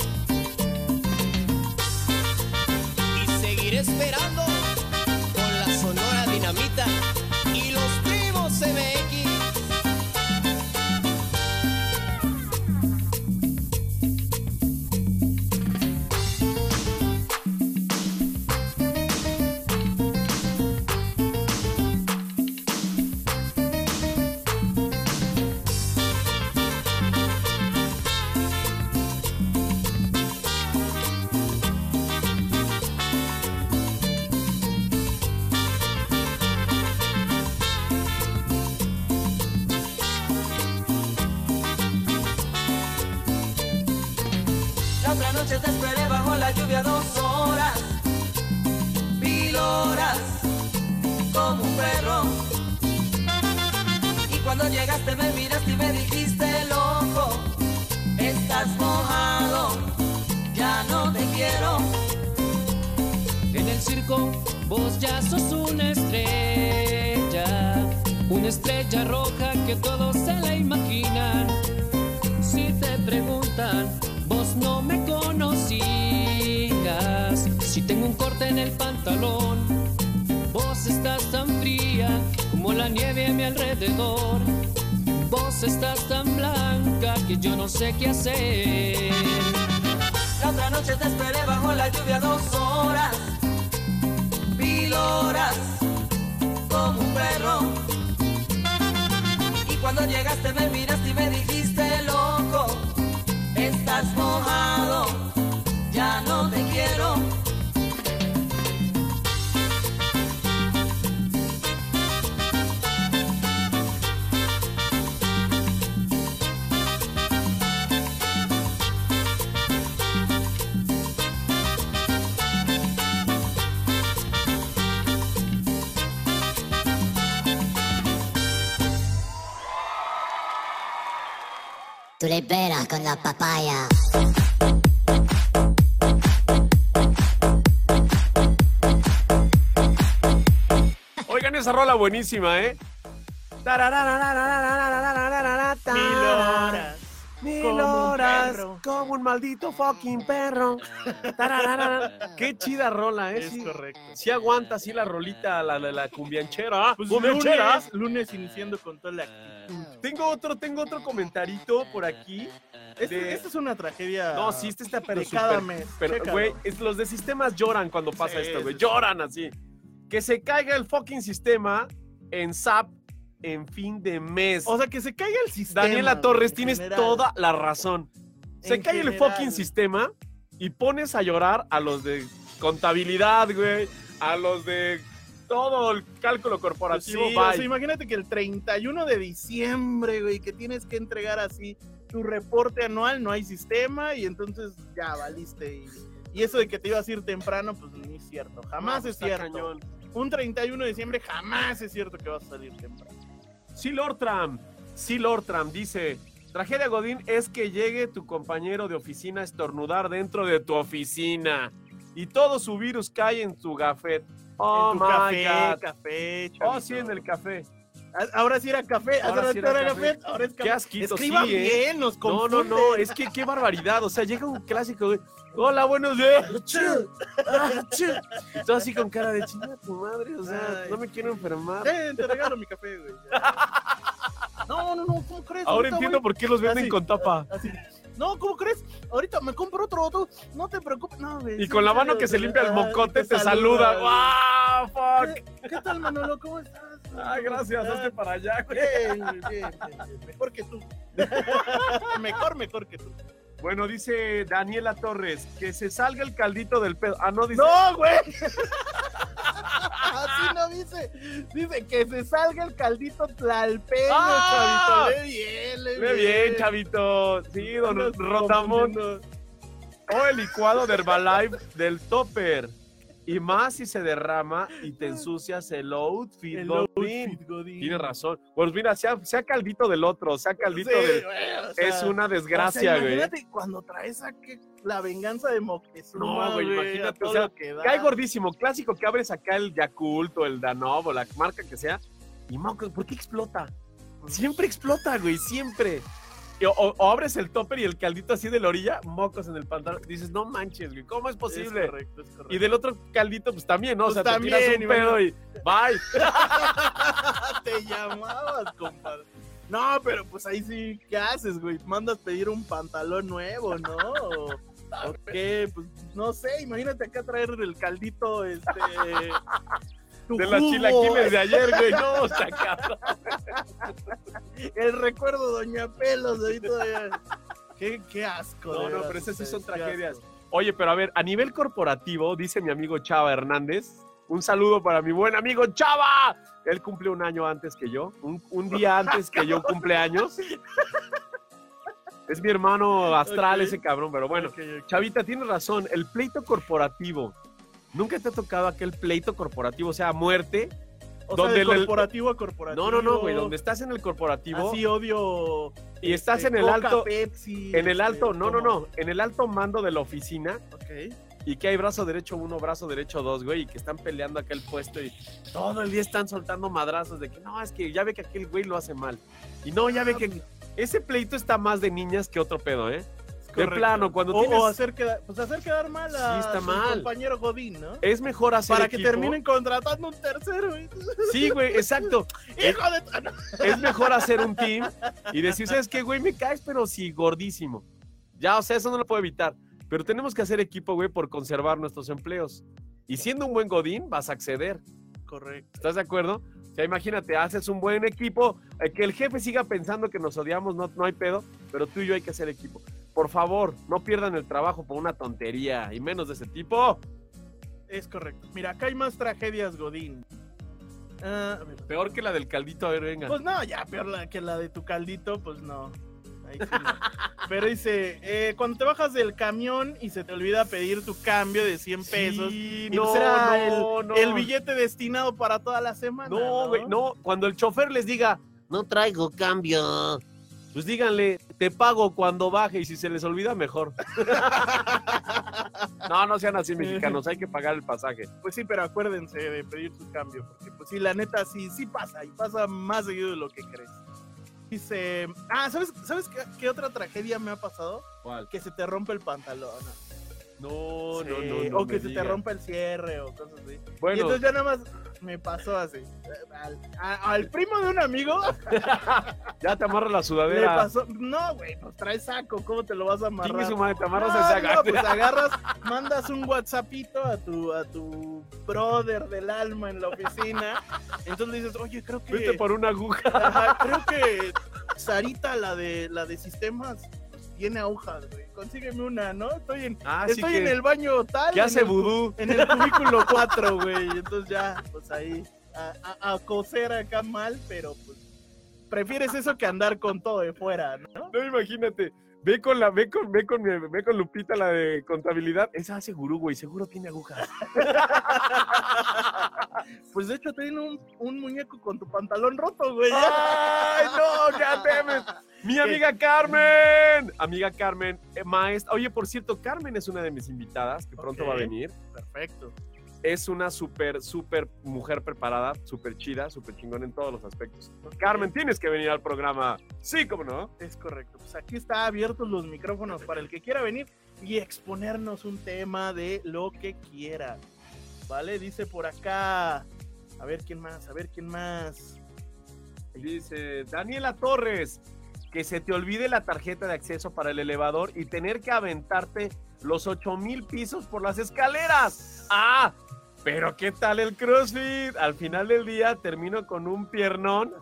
Esperando con la sonora dinamita y los primos MX. Sé qué hacer. La otra noche te esperé bajo la lluvia dos horas, mil horas, como un perro. Y cuando llegaste me miraste y me dijiste Tú le peras con la papaya. Oigan esa rola buenísima, ¿eh? Mil horas. Mil Como un horas, perro. como un maldito fucking perro. Qué chida rola, ¿eh? Es Sí, correcto. sí aguanta así la rolita, la, la, la cumbianchera. Pues ¡Cumbianchera! lunes, lunes iniciando con toda la actitud. Tengo otro, tengo otro comentarito por aquí. Este- de- Esta es una tragedia. No, sí, este está pero de cada mes. Pero, güey, los de sistemas lloran cuando pasa Sí, esto, güey. sí, sí. Lloran así. Que se caiga el fucking sistema en SAP en fin de mes. O sea, que se caiga el sistema. Daniela Torres, en tienes general. toda la razón. Se En cae el fucking sistema y pones a llorar a los de contabilidad, güey, a los de todo el cálculo corporativo. sí, o bye. sea, imagínate que el 31 de diciembre, güey, que tienes que entregar así tu reporte anual, no hay sistema y entonces ya valiste. Y, y eso de que te ibas a ir temprano, pues ni es cierto. Jamás No, pues es cierto. cañón. Un 31 de diciembre jamás es cierto que vas a salir temprano. Sí, Lortram. Sí, Lortram dice: Tragedia Godín es que llegue tu compañero de oficina a estornudar dentro de tu oficina y todo su virus cae en tu gafet. Oh en tu my café, God. café, Oh, sí, en el café. Ahora sí era café, Ahora ahora sí era café. café, ahora es café. Qué asquito, Escriban sí, ¿eh? bien, nos No, no, confunden. no, es que qué barbaridad. O sea, llega un clásico, güey. Hola, buenos días. [LAUGHS] Todo así con cara de chinga tu madre. O sea, Ay, no me quiero enfermar. Eh, te regalo mi café, güey. ya. [LAUGHS] No, no, no, ¿cómo crees? Ahora entiendo por qué los venden Así. con tapa. Así. No, ¿cómo crees? Ahorita me compro otro, otro. No te preocupes. No, güey. Y sí, con la mano que se limpia el mocote te saluda. ¡Wow! ¡Fuck! ¿Qué, qué tal, Manolo? ¿Cómo estás? Ay, gracias. Ah, Hazte para allá, güey. Bien, bien, bien, bien, Mejor que tú. [LAUGHS] mejor, mejor que tú. Bueno, dice Daniela Torres, que se salga el caldito del pedo. Ah, no, dice. ¡No, güey! [LAUGHS] Así no dice. Dice que se salga el caldito tlalpeño, ¡Ah! chavito. Ve bien, le Ve bien, chavito. Sí, don confundiendo. O el licuado de Herbalife del topper. Y más si se derrama y te ensucias el outfit, El Godín. outfit, Godín. Tiene razón. Pues mira, sea, sea caldito del otro, sea caldito Sí, del... güey, o sea, es una o sea, desgracia, güey. Imagínate cuando traes a que la venganza de Moctezuma, No, güey, güey, imagínate, o sea, que. Cae gordísimo, clásico que abres acá el Yakult o el Danov o la marca que sea. Y mocos, ¿por qué explota? Siempre explota, güey, siempre. Y O, o- o abres el topper y el caldito así de la orilla, mocos en el pantalón. Dices, no manches, güey, ¿cómo es posible? Es correcto, es correcto. y del otro caldito, pues también, ¿no? Pues o sea, también, te tiras un pedo y bye. [LAUGHS] te llamabas, compadre. No, pero pues ahí sí, ¿qué haces, güey? Mandas pedir un pantalón nuevo, ¿no? O, o qué, pues no sé, imagínate acá traer el caldito, este. Tu De las chilaquiles de ayer, güey. No, [LAUGHS] cabrón. El recuerdo, Doña Pelos, ahí todavía. Qué, qué asco. No, no, pero esas sí son tragedias. asco. Oye, pero a ver, a nivel corporativo, dice mi amigo Chava Hernández. Un saludo para mi buen amigo Chava. Él cumple un año antes que yo. Un, un día antes que yo cumple años. Es mi hermano astral ese cabrón, pero bueno. Chavita, tienes razón. El pleito corporativo. ¿Nunca te ha tocado aquel pleito corporativo, o sea, a muerte? O Donde sea, de el- corporativo a corporativo. No, no, no, güey, donde estás en el corporativo Así odio. y estás este, en el Coca, alto, Pepsi, en el este, alto, no, no, no, en el alto mando de la oficina Ok. y que hay brazo derecho uno, brazo derecho dos, güey, y que están peleando acá el puesto y todo el día están soltando madrazos de que no, es que ya ve que aquel güey lo hace mal. Y no, ya ve que ese pleito está más de niñas que otro pedo, ¿eh? De Correcto. plano, cuando o, tienes... o hacer quedar, pues hacer quedar mal a Sí, está su mal. compañero Godín, ¿no? Es mejor hacer Para que equipo. terminen contratando un tercero. güey. Sí, güey, exacto. [LAUGHS] Hijo de... [LAUGHS] es mejor hacer un team y decir, ¿sabes qué, güey? Me caes, pero sí, gordísimo. Ya, o sea, eso no lo puedo evitar. Pero tenemos que hacer equipo, güey, por conservar nuestros empleos. Y siendo un buen godín, vas a acceder. Correcto. ¿Estás de acuerdo? O sea, imagínate, haces un buen equipo, eh, que el jefe siga pensando que nos odiamos, no, no hay pedo, pero tú y yo hay que hacer equipo. Por favor, no pierdan el trabajo por una tontería, y menos de ese tipo. Es correcto. Mira, acá hay más tragedias Godín. Ah, a ver. Peor que la del caldito, a ver, venga. Pues no, ya peor la, que la de tu caldito, pues no. Ahí sí no. [LAUGHS] Pero dice, eh, cuando te bajas del camión y se te olvida pedir tu cambio de 100 pesos, Sí, y no, pues era no, el, no. el billete destinado para toda la semana. No, güey, no. Cuando el chofer les diga, No traigo cambio. Pues díganle, te pago cuando baje y si se les olvida, mejor. [LAUGHS] no, no sean así mexicanos, hay que pagar el pasaje. Pues sí, pero acuérdense de pedir su cambio, porque pues sí, la neta sí, sí pasa, y pasa más seguido de lo que crees. Dice, ah, ¿sabes, ¿sabes qué, qué otra tragedia me ha pasado? ¿Cuál? Que se te rompe el pantalón. No, Sí, no, no, no. o que se te rompa el cierre o cosas así. Y Bueno, entonces ya nada más me pasó así. Al, a- al primo de un amigo [LAUGHS] ya te amarra la le sudadera. pasó. No, güey, pues trae saco, ¿cómo te lo vas a amarrar? su madre, te amarras No, no, agarre. pues agarras, mandas un WhatsAppito a tu, a tu brother del alma en la oficina. Entonces le dices, oye, creo que. Vete por una aguja. Ajá, creo que Sarita, la de la de sistemas, tiene agujas, güey. Consígueme una, ¿no? Estoy en, Ah, estoy que- en el baño tal. que en hace el vudú. En el cubículo 4, güey. Entonces ya, pues ahí, a, a- a coser acá mal, pero pues. Prefieres eso que andar con todo de fuera, ¿no? No, imagínate. Ve con la, ve con, ve con, mi- ve con Lupita la de contabilidad. Esa hace gurú, güey. Seguro tiene agujas. [LAUGHS] Pues de hecho tiene un, un muñeco con tu pantalón roto, güey. ¡Ay, no! ¡God damn it! ¡Mi amiga Carmen! Amiga Carmen, eh, maestra. Oye, por cierto, Carmen es una de mis invitadas que pronto va a venir. Perfecto. Es una súper, súper mujer preparada, súper chida, súper chingón en todos los aspectos. Carmen, tienes que venir al programa. Sí, cómo no. Es correcto. Pues aquí está abiertos los micrófonos para el que quiera venir y exponernos un tema de lo que quiera. ¿Vale? Dice por acá. A ver quién más, a ver quién más. Dice Daniela Torres, que se te olvide la tarjeta de acceso para el elevador y tener que aventarte los 8000 pisos por las escaleras. Ah, pero ¿qué tal el CrossFit? Al final del día termino con un piernón.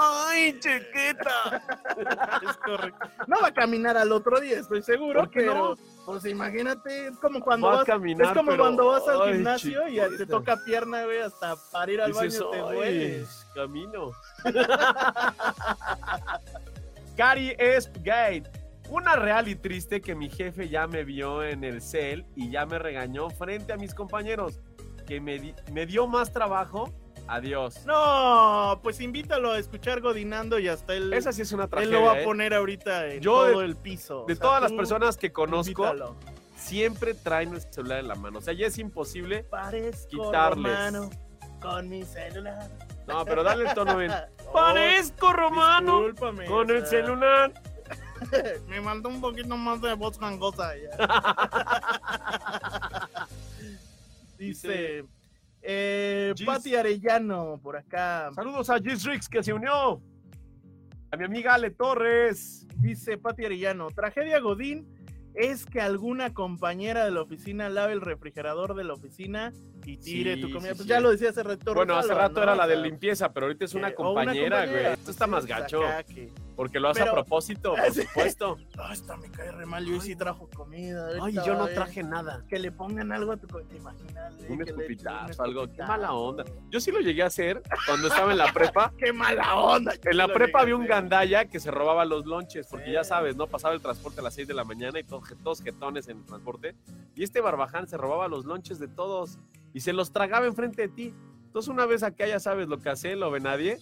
¡Ay, chiquita! [LAUGHS] es correcto. No va a caminar al otro día, estoy seguro. ¿Por qué pero, no? Pues imagínate, es como cuando Va vas, caminar, es como pero, cuando vas al ay, gimnasio y te toca pierna, güey, hasta para ir al Dices, baño te "Ay, dueles. Camino. [LAUGHS] Cari Espgate. Una real y triste que mi jefe ya me vio en el cel y ya me regañó frente a mis compañeros. Que me, di- me dio más trabajo. Adiós. No, pues invítalo a escuchar Godinando y hasta él, Esa sí es una él tragedia. lo va a ¿eh? poner ahorita en Yo todo de- el piso. De O sea, todas las personas que conozco, invítalo. siempre traen el celular en la mano. O sea, ya es imposible. Parezco quitarles. romano con mi celular. No, pero dale el tono bien. [LAUGHS] Oh, Parezco romano discúlpame, con el celular. [LAUGHS] Me mandó un poquito más de voz gangosa ya. [LAUGHS] Dice eh, Gis- Pati Arellano por acá. Saludos a Gis Rix que se unió. A mi amiga Ale Torres. Dice Pati Arellano, tragedia Godín es que alguna compañera de la oficina lave el refrigerador de la oficina y tire Sí, tu comida. sí, pues sí. ya lo decía hace rato. Bueno, hace rato ¿no? era la de limpieza, pero ahorita es una compañera, güey. Esto está más gacho. que- Porque lo hace a propósito, por [LAUGHS] supuesto. No, esta me cae re mal. Yo sí trajo comida. Ay, yo no traje nada. Que le pongan algo a tu comida. Imagínate. Un escupitazo, algo. Qué mala onda. Yo sí lo llegué a hacer cuando estaba en la prepa. [LAUGHS] ¡Qué mala onda! En la prepa había un gandalla que se robaba los lonches, porque ya sabes, ¿no? Pasaba el transporte a las 6 de la mañana y todos jetones en el transporte. Y este barbaján se robaba los lonches de todos y se los tragaba enfrente de ti. Entonces una vez acá ya sabes lo que hace, lo ve nadie,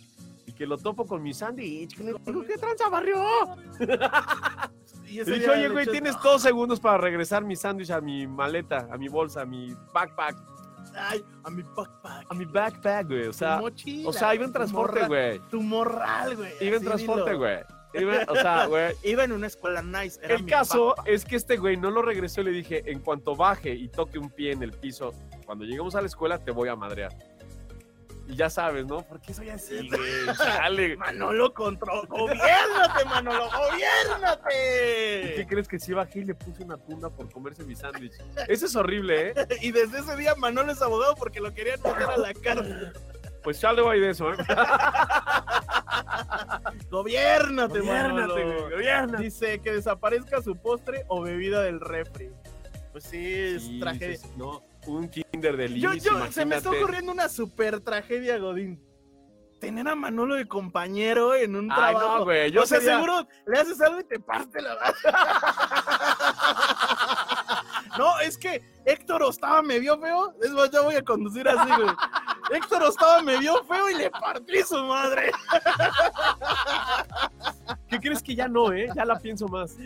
y que lo topo con mi sándwich, que le digo, ¿qué tranza barrio? [LAUGHS] Y ese dije, oye, güey, tienes dos segundos para regresar mi sándwich a mi maleta, a mi bolsa, a mi backpack, Ay, a mi backpack. a mi backpack, güey. O sea, mochila, o sea, iba en transporte, güey. Tu morral, güey. Iba en transporte, güey. Iba- o sea, [LAUGHS] güey. Iba en una escuela nice. era El caso backpack. es que este güey no lo regresó y le dije, en cuanto baje y toque un pie en el piso, cuando lleguemos a la escuela te voy a madrear. Y ya sabes, ¿no? ¿Por qué soy así, güey? Chale. Manolo control. ¡Gobiérnate, Manolo! ¿Y qué ¡Gobiérnate! crees que si bajé y le puse una tunda por comerse mi sándwich? Eso es horrible, ¿eh? [LAUGHS] Y desde ese día Manolo es abogado porque lo querían meter a la cárcel. Pues ya le voy de eso, ¿eh? [LAUGHS] ¡Gobiérnate, Gobiérnate, Manolo! güey, gobiérnate. Dice que desaparezca su postre o bebida del refri. Pues sí, es Sí, tragedia. No, un kinder de Yo, yo, se me está ocurriendo una super tragedia, Godín. Tener a Manolo de compañero en un Ay, trabajo. no, güey, yo o sea, sería- seguro le haces algo y te parte la [LAUGHS] No, es que Héctor Ostava me vio feo. Es más, ya voy a conducir así, güey. [LAUGHS] Héctor Ostava me vio feo y le partí su madre. ¿Qué crees que ya no, eh? Ya la pienso más.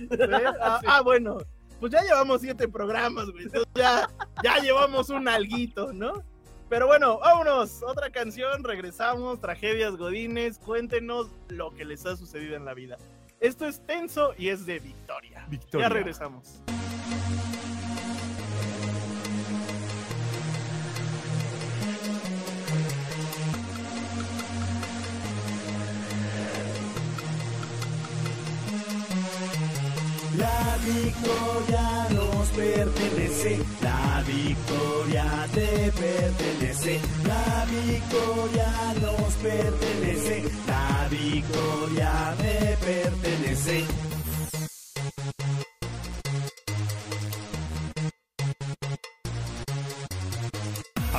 Ah, [LAUGHS] ah, bueno. Pues ya llevamos siete programas, güey. Entonces ya, ya llevamos un alguito, ¿no? Pero bueno, vámonos. Otra canción, regresamos. Tragedias Godines. Cuéntenos lo que les ha sucedido en la vida. Esto es tenso y es de Victoria. Victoria. Ya regresamos. La victoria nos pertenece, la victoria te pertenece, la victoria nos pertenece, la victoria me pertenece.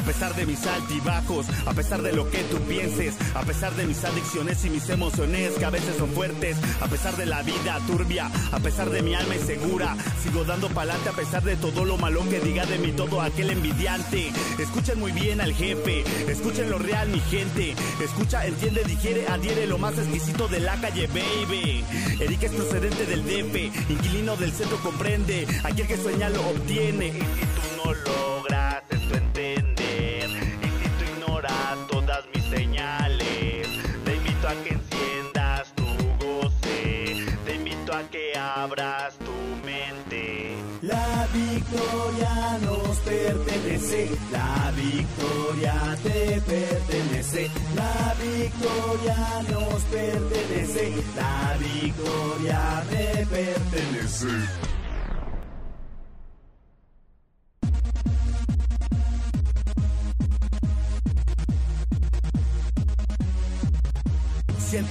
Pesar de mis altibajos, a pesar de lo que tú pienses, a pesar de mis adicciones y mis emociones que a veces son fuertes, a pesar de la vida turbia, a pesar de mi alma insegura, sigo dando pa'lante a pesar de todo lo malo que diga de mí todo aquel envidiante. Escuchen muy bien al jefe, escuchen lo real mi gente, escucha, entiende, digiere, adhiere lo más exquisito de la calle, baby. Eric es procedente del DF, inquilino del centro comprende, aquel que sueña lo obtiene. La victoria te pertenece, la victoria nos pertenece, la victoria me pertenece.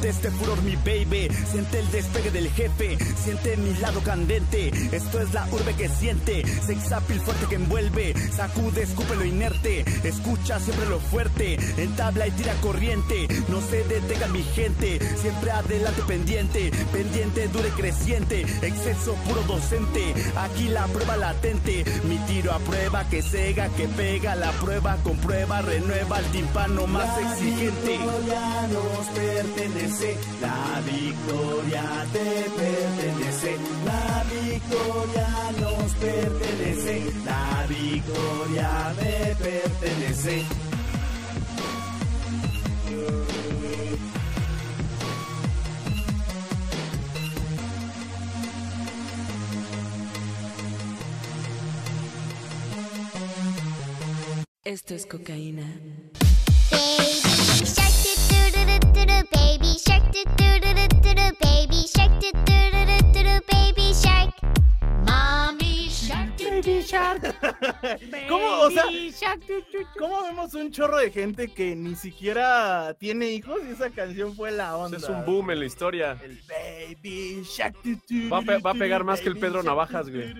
Siente este furor mi baby, siente el despegue del jefe, siente mi lado candente, esto es la urbe que siente, sexapil fuerte que envuelve, sacude, escupe lo inerte, escucha siempre lo fuerte, entabla y tira corriente, no se detenga mi gente, siempre adelante pendiente, pendiente dure creciente, exceso puro docente, aquí la prueba latente, mi tiro a prueba que cega, que pega, la prueba comprueba, renueva el timpano más exigente. Nos pertenece, la victoria te pertenece, la victoria nos pertenece, la victoria me pertenece. Esto es cocaína. ¿Cómo, o sea, ¿cómo vemos un chorro de gente que ni siquiera tiene hijos y esa canción fue la onda? Es un boom en la historia. El Baby Shark. Va a, pe- va a pegar más que el Baby Pedro Shark, Navajas, güey.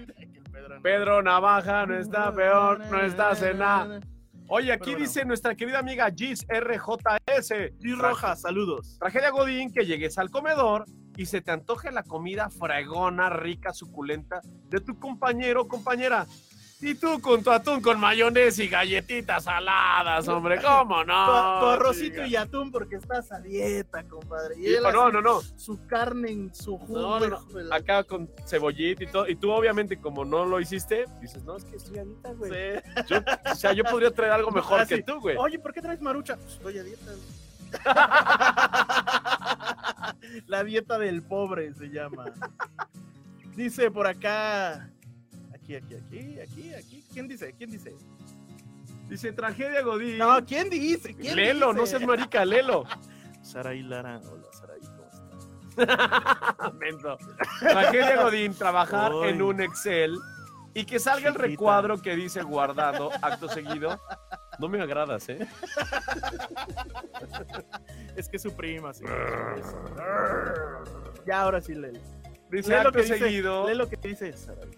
Pedro Navaja no está peor, no está cena. Oye, aquí bueno. dice nuestra querida amiga Gis RJS. Gis Rojas, saludos. Tragedia Godín, que llegues al comedor y se te antoje la comida fregona, rica, suculenta de tu compañero o compañera. Y tú con tu atún con mayonesa y galletitas saladas, hombre, ¿cómo no? Chica? y atún porque estás a dieta, compadre. Y él no, no, no. Su carne en su jugo. No, no, no. Acá con cebollita y todo. Y tú, obviamente, como no lo hiciste, dices, no, es que estoy a dieta, güey. Sí. Yo- o sea, yo podría traer algo mejor que tú, güey. Oye, ¿por qué traes marucha? Pues estoy a dieta. güey. [LAUGHS] La dieta del pobre se llama. Dice por acá. Aquí, aquí, aquí, aquí, aquí. ¿Quién dice? ¿Quién dice? Dice, tragedia Godín. No, ¿quién dice? ¿Quién Lelo, dice? no seas marica, Lelo. [LAUGHS] Saraí Lara. Hola, Saraí, ¿cómo estás? [LAUGHS] Mento. [LAUGHS] Tragedia Godín, trabajar en un Excel y que salga el recuadro que dice guardado, acto seguido. No me agradas, ¿eh? Es que su prima, sí. Ya, ahora sí, Lelo. Dice Lee lo acto que dice- seguido. lee lo que dice Saraí.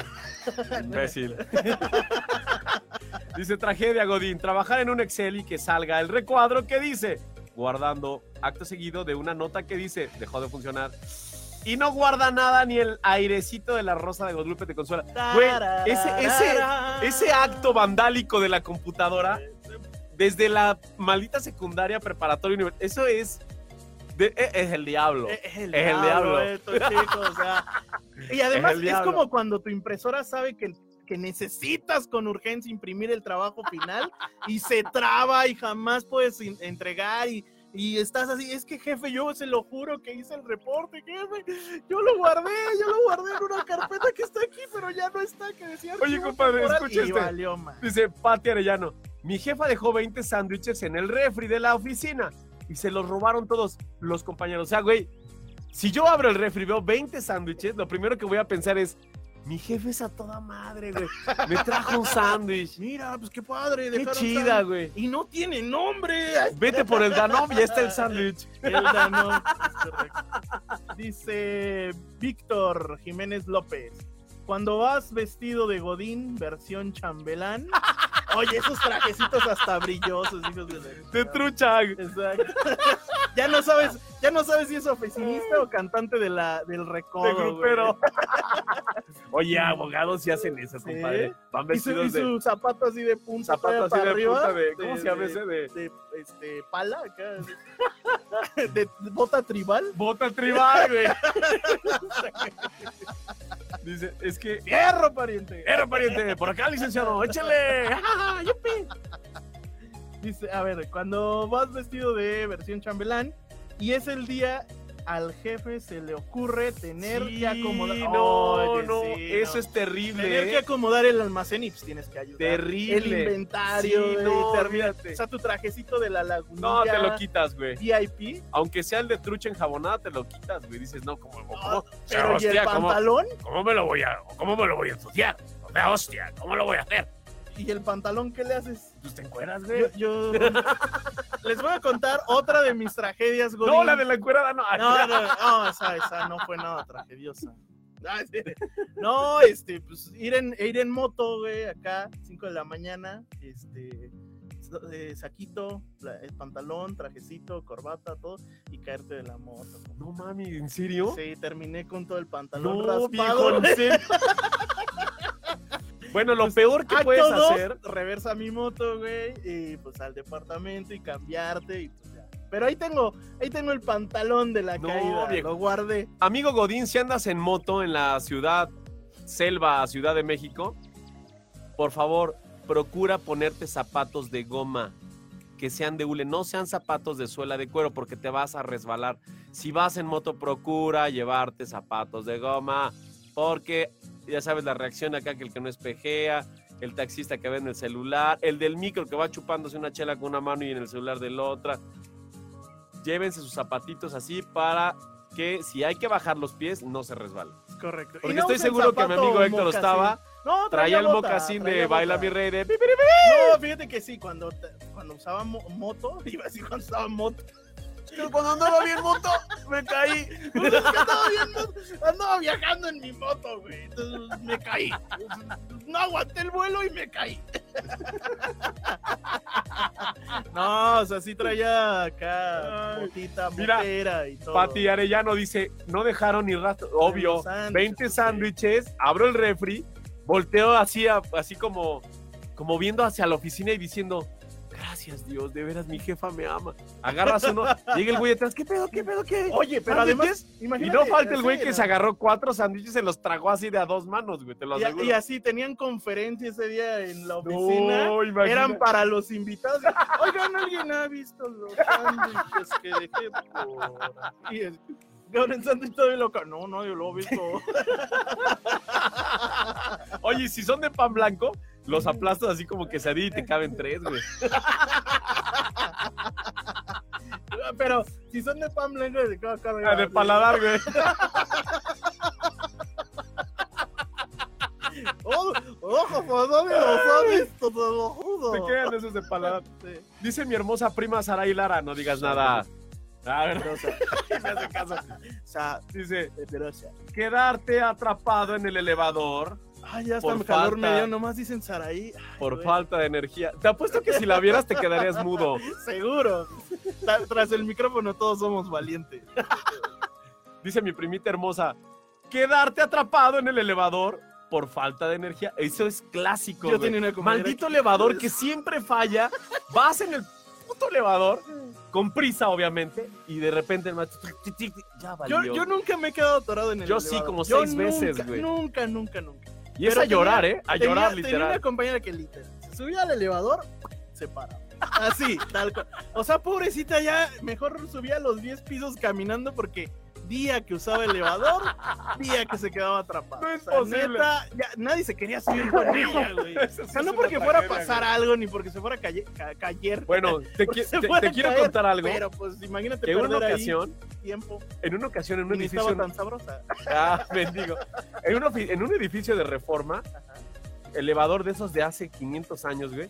[LAUGHS] Imbécil. [LAUGHS] dice tragedia Godín, trabajar en un Excel y que salga el recuadro que dice guardando acto seguido de una nota que dice dejó de funcionar. Y no guarda nada ni el airecito de la rosa de Guadalupe te consuela. Güey, ese, ese, ese acto vandálico de la computadora, desde la maldita secundaria preparatoria eso es, de- e- es el diablo. Es el Es el diablo, diablo. esto, chico, o sea. [LAUGHS] Y además es, como cuando tu impresora sabe que, que necesitas con urgencia imprimir el trabajo final y se traba y jamás puedes entregar y, y estás así, es que jefe, yo se lo juro que hice el reporte, jefe, yo lo guardé, yo lo guardé en una carpeta que está aquí, pero ya no está, que decía Oye, compadre, temporal", escucha este. valió. Dice Pati Arellano, mi jefa dejó 20 sándwiches en el refri de la oficina y se los robaron todos los compañeros. O sea, güey, si yo abro el refri y veo 20 sándwiches, lo primero que voy a pensar es, mi jefe es a toda madre, güey. Me trajo un sándwich. [LAUGHS] Mira, pues qué padre. Qué chida, güey. Y no tiene nombre. [LAUGHS] Vete por el Danone, ya está el sándwich. [LAUGHS] El Danone. Dice Víctor Jiménez López. Cuando vas vestido de Godín, versión chambelán. Oye, esos trajecitos hasta brillosos, hijos de la- De trucha. Exacto. [LAUGHS] ya no sabes, ya no sabes si es oficinista o cantante de la, del recodo. De grupero. [LAUGHS] Oye, abogados sí hacen eso, compadre. Van Y su, y vestidos de su zapato así de punta. zapato así de arriba, punta de. ¿Cómo se llama ese? De. de este, pala acá. De [LAUGHS] bota tribal. Bota tribal, güey. Dice, es que. ¡Fierro, pariente! ¡Fierro, pariente! Por acá, licenciado, échale. [LAUGHS] ¡Ah, yupi! Dice, a ver, cuando vas vestido de versión chambelán y es el día al jefe se le ocurre tener Sí, que acomodar. no, no, sí, eso no. es terrible. Tener ¿eh? que acomodar el almacén y pues tienes que ayudar. Terrible. El inventario. Sí, güey, no, termina- o sea, tu trajecito de la lagunilla. No, te lo quitas, güey. VIP. Aunque sea el de trucha enjabonada, te lo quitas, güey. Dices, no, ¿cómo? cómo Pero ¿y el hostia, ¿cómo- pantalón? ¿Cómo me lo voy a, cómo me lo voy a ensuciar? O sea, hostia, ¿cómo lo voy a hacer? ¿Y el pantalón qué le haces? Pues te encueras, güey. Yo, yo- [LAUGHS] les voy a contar otra de mis tragedias, Godín. No, la de la encuerada, no. No, no, no, esa, esa no fue nada tragediosa. Sí. No, este, pues ir en, ir en moto, güey, acá, 5 de la mañana, este, eh, saquito, la- el pantalón, trajecito, corbata, todo, y caerte de la moto. No mami, ¿en serio? Sí, terminé con todo el pantalón No, raspado. viejo, ¿en güey. [LAUGHS] Bueno, lo peor que puedes dos, hacer. reversa mi moto, güey, y pues al departamento y cambiarte y pues ya. Pero ahí tengo, ahí tengo el pantalón de la No, caída, viejo. lo guardé. Amigo Godín, si andas en moto en la ciudad, selva, Ciudad de México, por favor, procura ponerte zapatos de goma que sean de hule, no sean zapatos de suela de cuero porque te vas a resbalar. Si vas en moto, procura llevarte zapatos de goma porque ya sabes la reacción acá que el que no espejea, el taxista que ve en el celular, el del micro que va chupándose una chela con una mano y en el celular de la otra. Llévense sus zapatitos así para que si hay que bajar los pies, no se resbalen. Correcto. Porque no estoy seguro que mi amigo Héctor mocasín. estaba, No, traía el bota, mocasín de Baila mi rey de... No, fíjate que sí, cuando, cuando usaba mo- moto, [LAUGHS] iba así cuando usaba moto. Cuando andaba bien moto, me caí. Es que andaba, bien moto, andaba viajando en mi moto, güey. Entonces me caí. No aguanté el vuelo y me caí. No, o sea, sí traía acá Ay, motita, mira, motera y todo. Pati Arellano dice, no dejaron ni rastro. Obvio, sándwiches, 20 pues, sándwiches, abro el refri volteo así, así como, como viendo hacia la oficina y diciendo, gracias Dios, de veras mi jefa me ama. Agarras uno, llega el güey detrás, ¿qué pedo, qué pedo, qué? Oye, pero además, ¿Sándwiches? Y imagínate, no falta el güey que se agarró cuatro sándwiches y se los tragó así de a dos manos, güey, te lo Y, aseguro. y así tenían conferencia ese día en la oficina. No, eran para los invitados. Oigan, ¿alguien ha visto los sándwiches que dejé por Con el sándwich todo bien loco. No, no, yo lo he visto. [LAUGHS] Oye, y si son de pan blanco, los aplastas así como quesadilla y te caben tres, güey. [LAUGHS] Pero si son de pan blanco, de. Ah, de paladar, güey. [LAUGHS] Oh, ojo, pues no me los has visto, te lo juro. Te quedan esos de paladar. Dice mi hermosa prima Saray Lara, no digas nada. A ver, no sé. Me hace caso. O sea, Dice, quedarte atrapado en el elevador Ay, ya está Por mi calor falta- medio, nomás dicen Saraí. Ay, por güey. falta de energía. Te apuesto que si la vieras te quedarías [LAUGHS] mudo. Seguro. Tras el micrófono todos somos valientes. [LAUGHS] Dice mi primita hermosa, quedarte atrapado en el elevador por falta de energía. Eso es clásico. Yo tenía una Maldito que- elevador que [LAUGHS] siempre falla. Vas en el puto elevador con prisa, obviamente, y de repente el tic, ya Yo, valió. yo nunca me he quedado atorado en el Yo sí, elevador. como Yo seis veces, nunca, güey. Nunca, nunca, nunca. Y es Pero a llorar, tenía- ¿eh? A tenía- llorar, Tenía literal. una compañera que literal se subía al elevador, se paraba. Así, tal cual. O sea, pobrecita, ya mejor subía los 10 pisos caminando porque día que usaba el elevador, día que se quedaba atrapada. No es O sea, posible. neta, ya nadie se quería subir con ella, güey. O sea, no una porque fuera a pasar güey. algo ni porque se fuera a calle- ca- cayer. Bueno, [LAUGHS] te, qui- quiero caer, contar algo. Pero pues imagínate Que una perder ahí ocasión, tiempo. en una ocasión, en un edificio... estaba tan sabrosa. Ah, [LAUGHS] bendigo. En, un en un edificio de reforma, elevador de esos de hace 500 años, güey,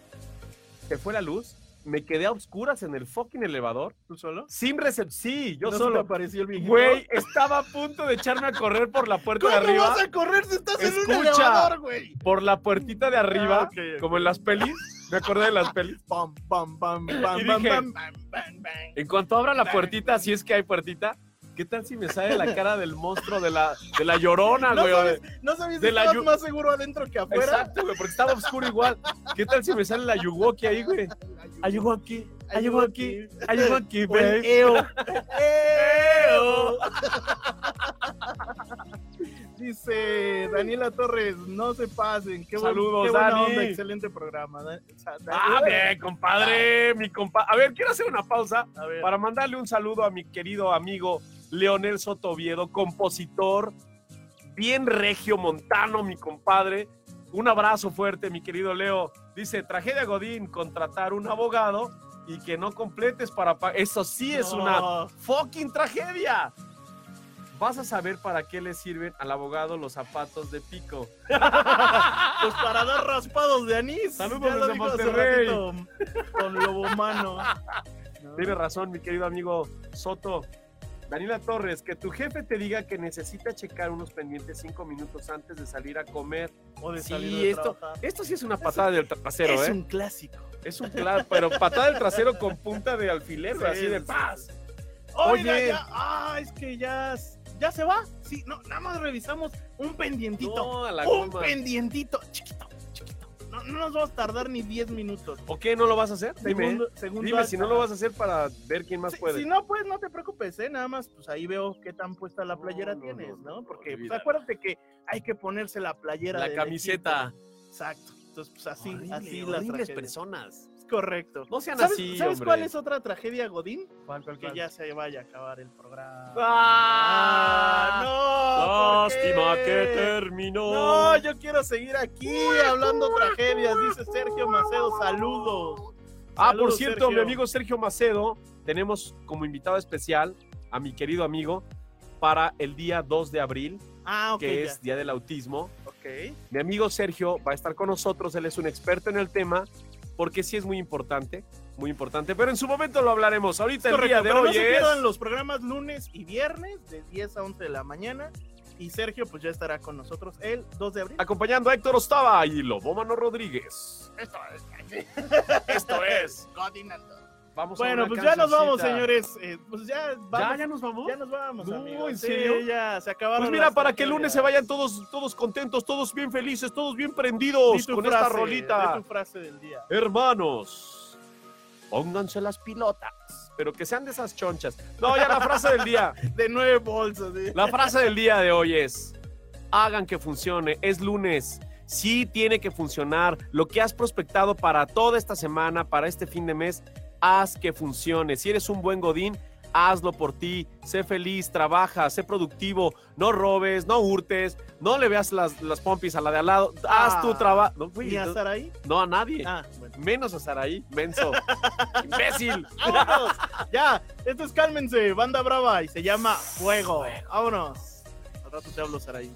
se fue la luz, me quedé a oscuras en el fucking elevador. ¿Tú solo? Sin recepción. Sí, yo ¿No se te solo. apareció el? Güey, estaba a punto de echarme a correr por la puerta ¿Cómo de arriba. vas a correr si estás en un elevador, güey? Por la puertita de arriba, Ah, como en las pelis. Me acordé de las pelis. Pam, pam, pam, pam, Y pam, dije, pam, pam, pam, pam. En cuanto abra la puertita, si es que hay puertita, ¿qué tal si me sale la cara del monstruo de la, de la llorona, ¿No güey? o de- sabes, no sabías de si la más seguro adentro que afuera? Exacto, güey, porque estaba oscuro igual. ¿Qué tal si me sale la Yuwoki ahí, güey? Ayuwoki, Ayuwoki, Ayuwoki, O el babe. [LAUGHS] EO. Eo. Dice Daniela Torres, no se pasen. Qué, buen- Saludos, qué buena Dani. onda, excelente programa. Ah, bien, compadre, mi compa. A ver, quiero hacer una pausa para mandarle un saludo a mi querido amigo Leonel Sotoviedo, compositor, bien regio montano, mi compadre. Un abrazo fuerte, mi querido Leo. Dice, tragedia Godín, contratar un abogado y que no completes para pagar. Eso sí es No. una fucking tragedia. Vas a saber para qué le sirven al abogado los zapatos de pico. [LAUGHS] Pues para dar raspados de anís. Saludos desde Monterrey. ratito Con lobo humano. Tienes razón, mi querido amigo Soto. Daniela Torres, que tu jefe te diga que necesita checar unos pendientes cinco minutos antes de salir a comer. O de Sí, salir de esto, trabajar. esto sí es una patada del trasero, es ¿eh? un clásico. Es un claro, pero patada del trasero con punta de alfiler, güey, así de Sí, paz. Oye, Oye. ya, ah, es que ya, ya se va. Sí, no, nada más revisamos un pendientito. No, a la un goma. pendientito, chiquito. No, no nos vamos a tardar ni 10 minutos. ¿O qué? ¿No lo vas a hacer? Dime, Segundo- segundo dime si no lo vas a hacer para ver quién más Si- puede. Si no, pues no te preocupes, ¿eh? Nada más, pues ahí veo qué tan puesta la playera no, tienes, no, ¿no? no, Porque, pues acuérdate que hay que ponerse la playera. la camiseta. equipo. Exacto. Entonces, pues así, Horrible, así las horribles tragedias. personas. Correcto. No sean ¿Sabes, así, ¿sabes hombre. cuál es otra tragedia, Godín? ¿Cuál, cuál, Que cuál? ya se vaya a acabar el programa. ¡Ah! no! Lástima que terminó. No, yo quiero seguir aquí hablando tragedias, dice Sergio Macedo, saludos. Ah, por cierto, Sergio. mi amigo Sergio Macedo, tenemos como invitado especial a mi querido amigo para el día 2 de abril, Ah, que ya. es Día del Autismo. Ok. Mi amigo Sergio va a estar con nosotros, él es un experto en el tema, porque sí es muy importante, muy importante, pero en su momento lo hablaremos. Ahorita el Correcto, día de pero hoy no se es... pierdan los programas lunes y viernes de 10 a 11 de la mañana. Y Sergio pues ya estará con nosotros el 2 de abril. Acompañando a Héctor Ostava y Lobómano Rodríguez. Esto es. Esto es Godinando. Vamos Bueno, pues ya nos vamos, señores. Eh, pues ya vamos. ya nos vamos? Ya nos vamos, No, amigos. ¿en Sí, serio? ya se acabaron. Pues mira, para que el lunes se vayan todos, todos contentos, todos bien felices, todos bien prendidos con frase, esta rolita. tu frase del día. Hermanos, pónganse las pilotas, pero que sean de esas chonchas. No, ya la frase del día. [LAUGHS] De nueve bolsas. ¿sí? La frase del día de hoy es, hagan que funcione, es lunes, sí tiene que funcionar. Lo que has prospectado para toda esta semana, para este fin de mes, haz que funcione. Si eres un buen godín, hazlo por ti, sé feliz, trabaja, sé productivo, no robes, no hurtes, no le veas las, las pompis a la de al lado, haz Ah, tu trabajo. No, güey, ¿Ni a Saraí? no, a nadie. Ah, bueno. Menos a Saraí, menso. [LAUGHS] Imbécil. ¡Vámonos! ya, esto es Cálmense, Banda Brava, y se llama Fuego. Vámonos. Al rato te hablo, Saraí.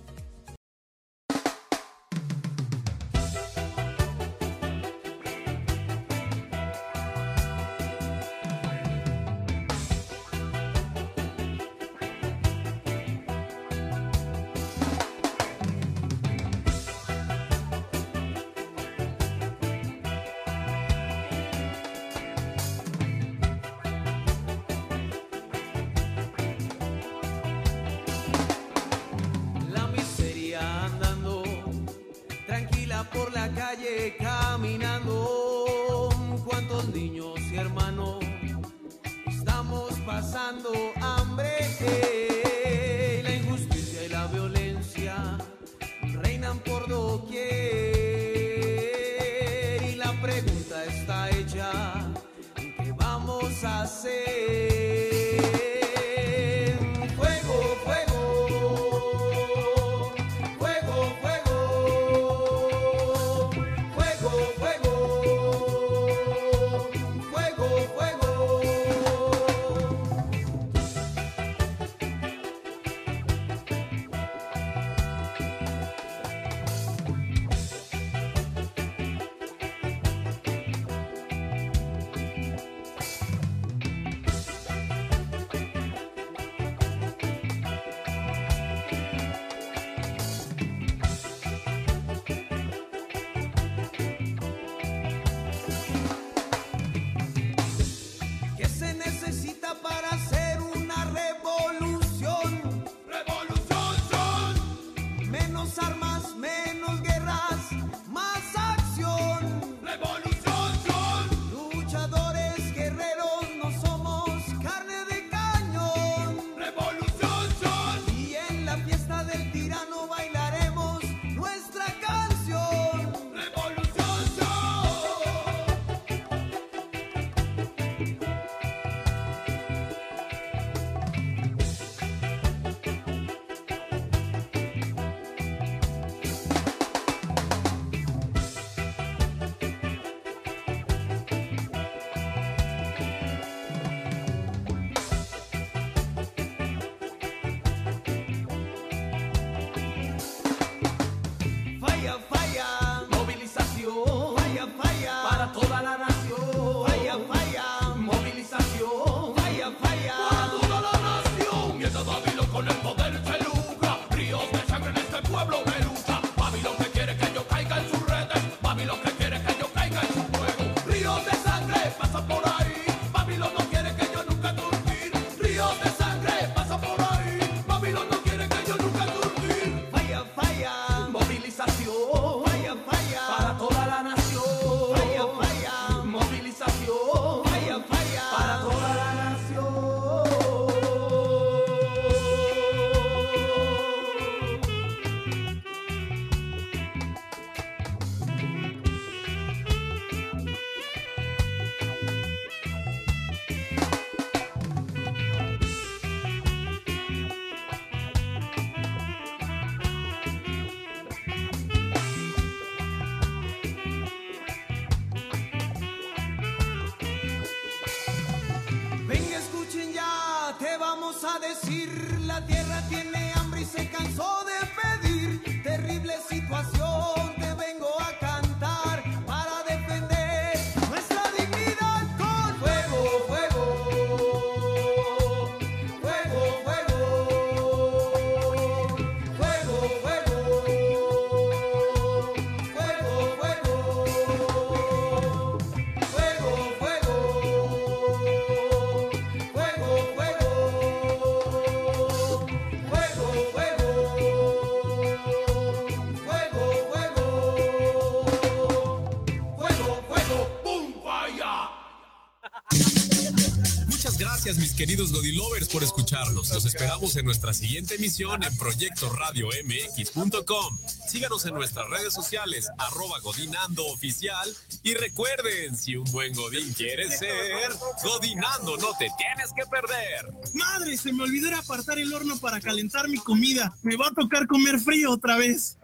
Queridos Godilovers, por escucharnos. Los esperamos en nuestra siguiente emisión en proyectoradiomx.com. Síganos en nuestras redes sociales, arroba Godinando. Y recuerden, si un buen Godín quiere ser, Godinando no te tienes que perder. Madre, se me olvidó apartar el horno para calentar mi comida. Me va a tocar comer frío otra vez.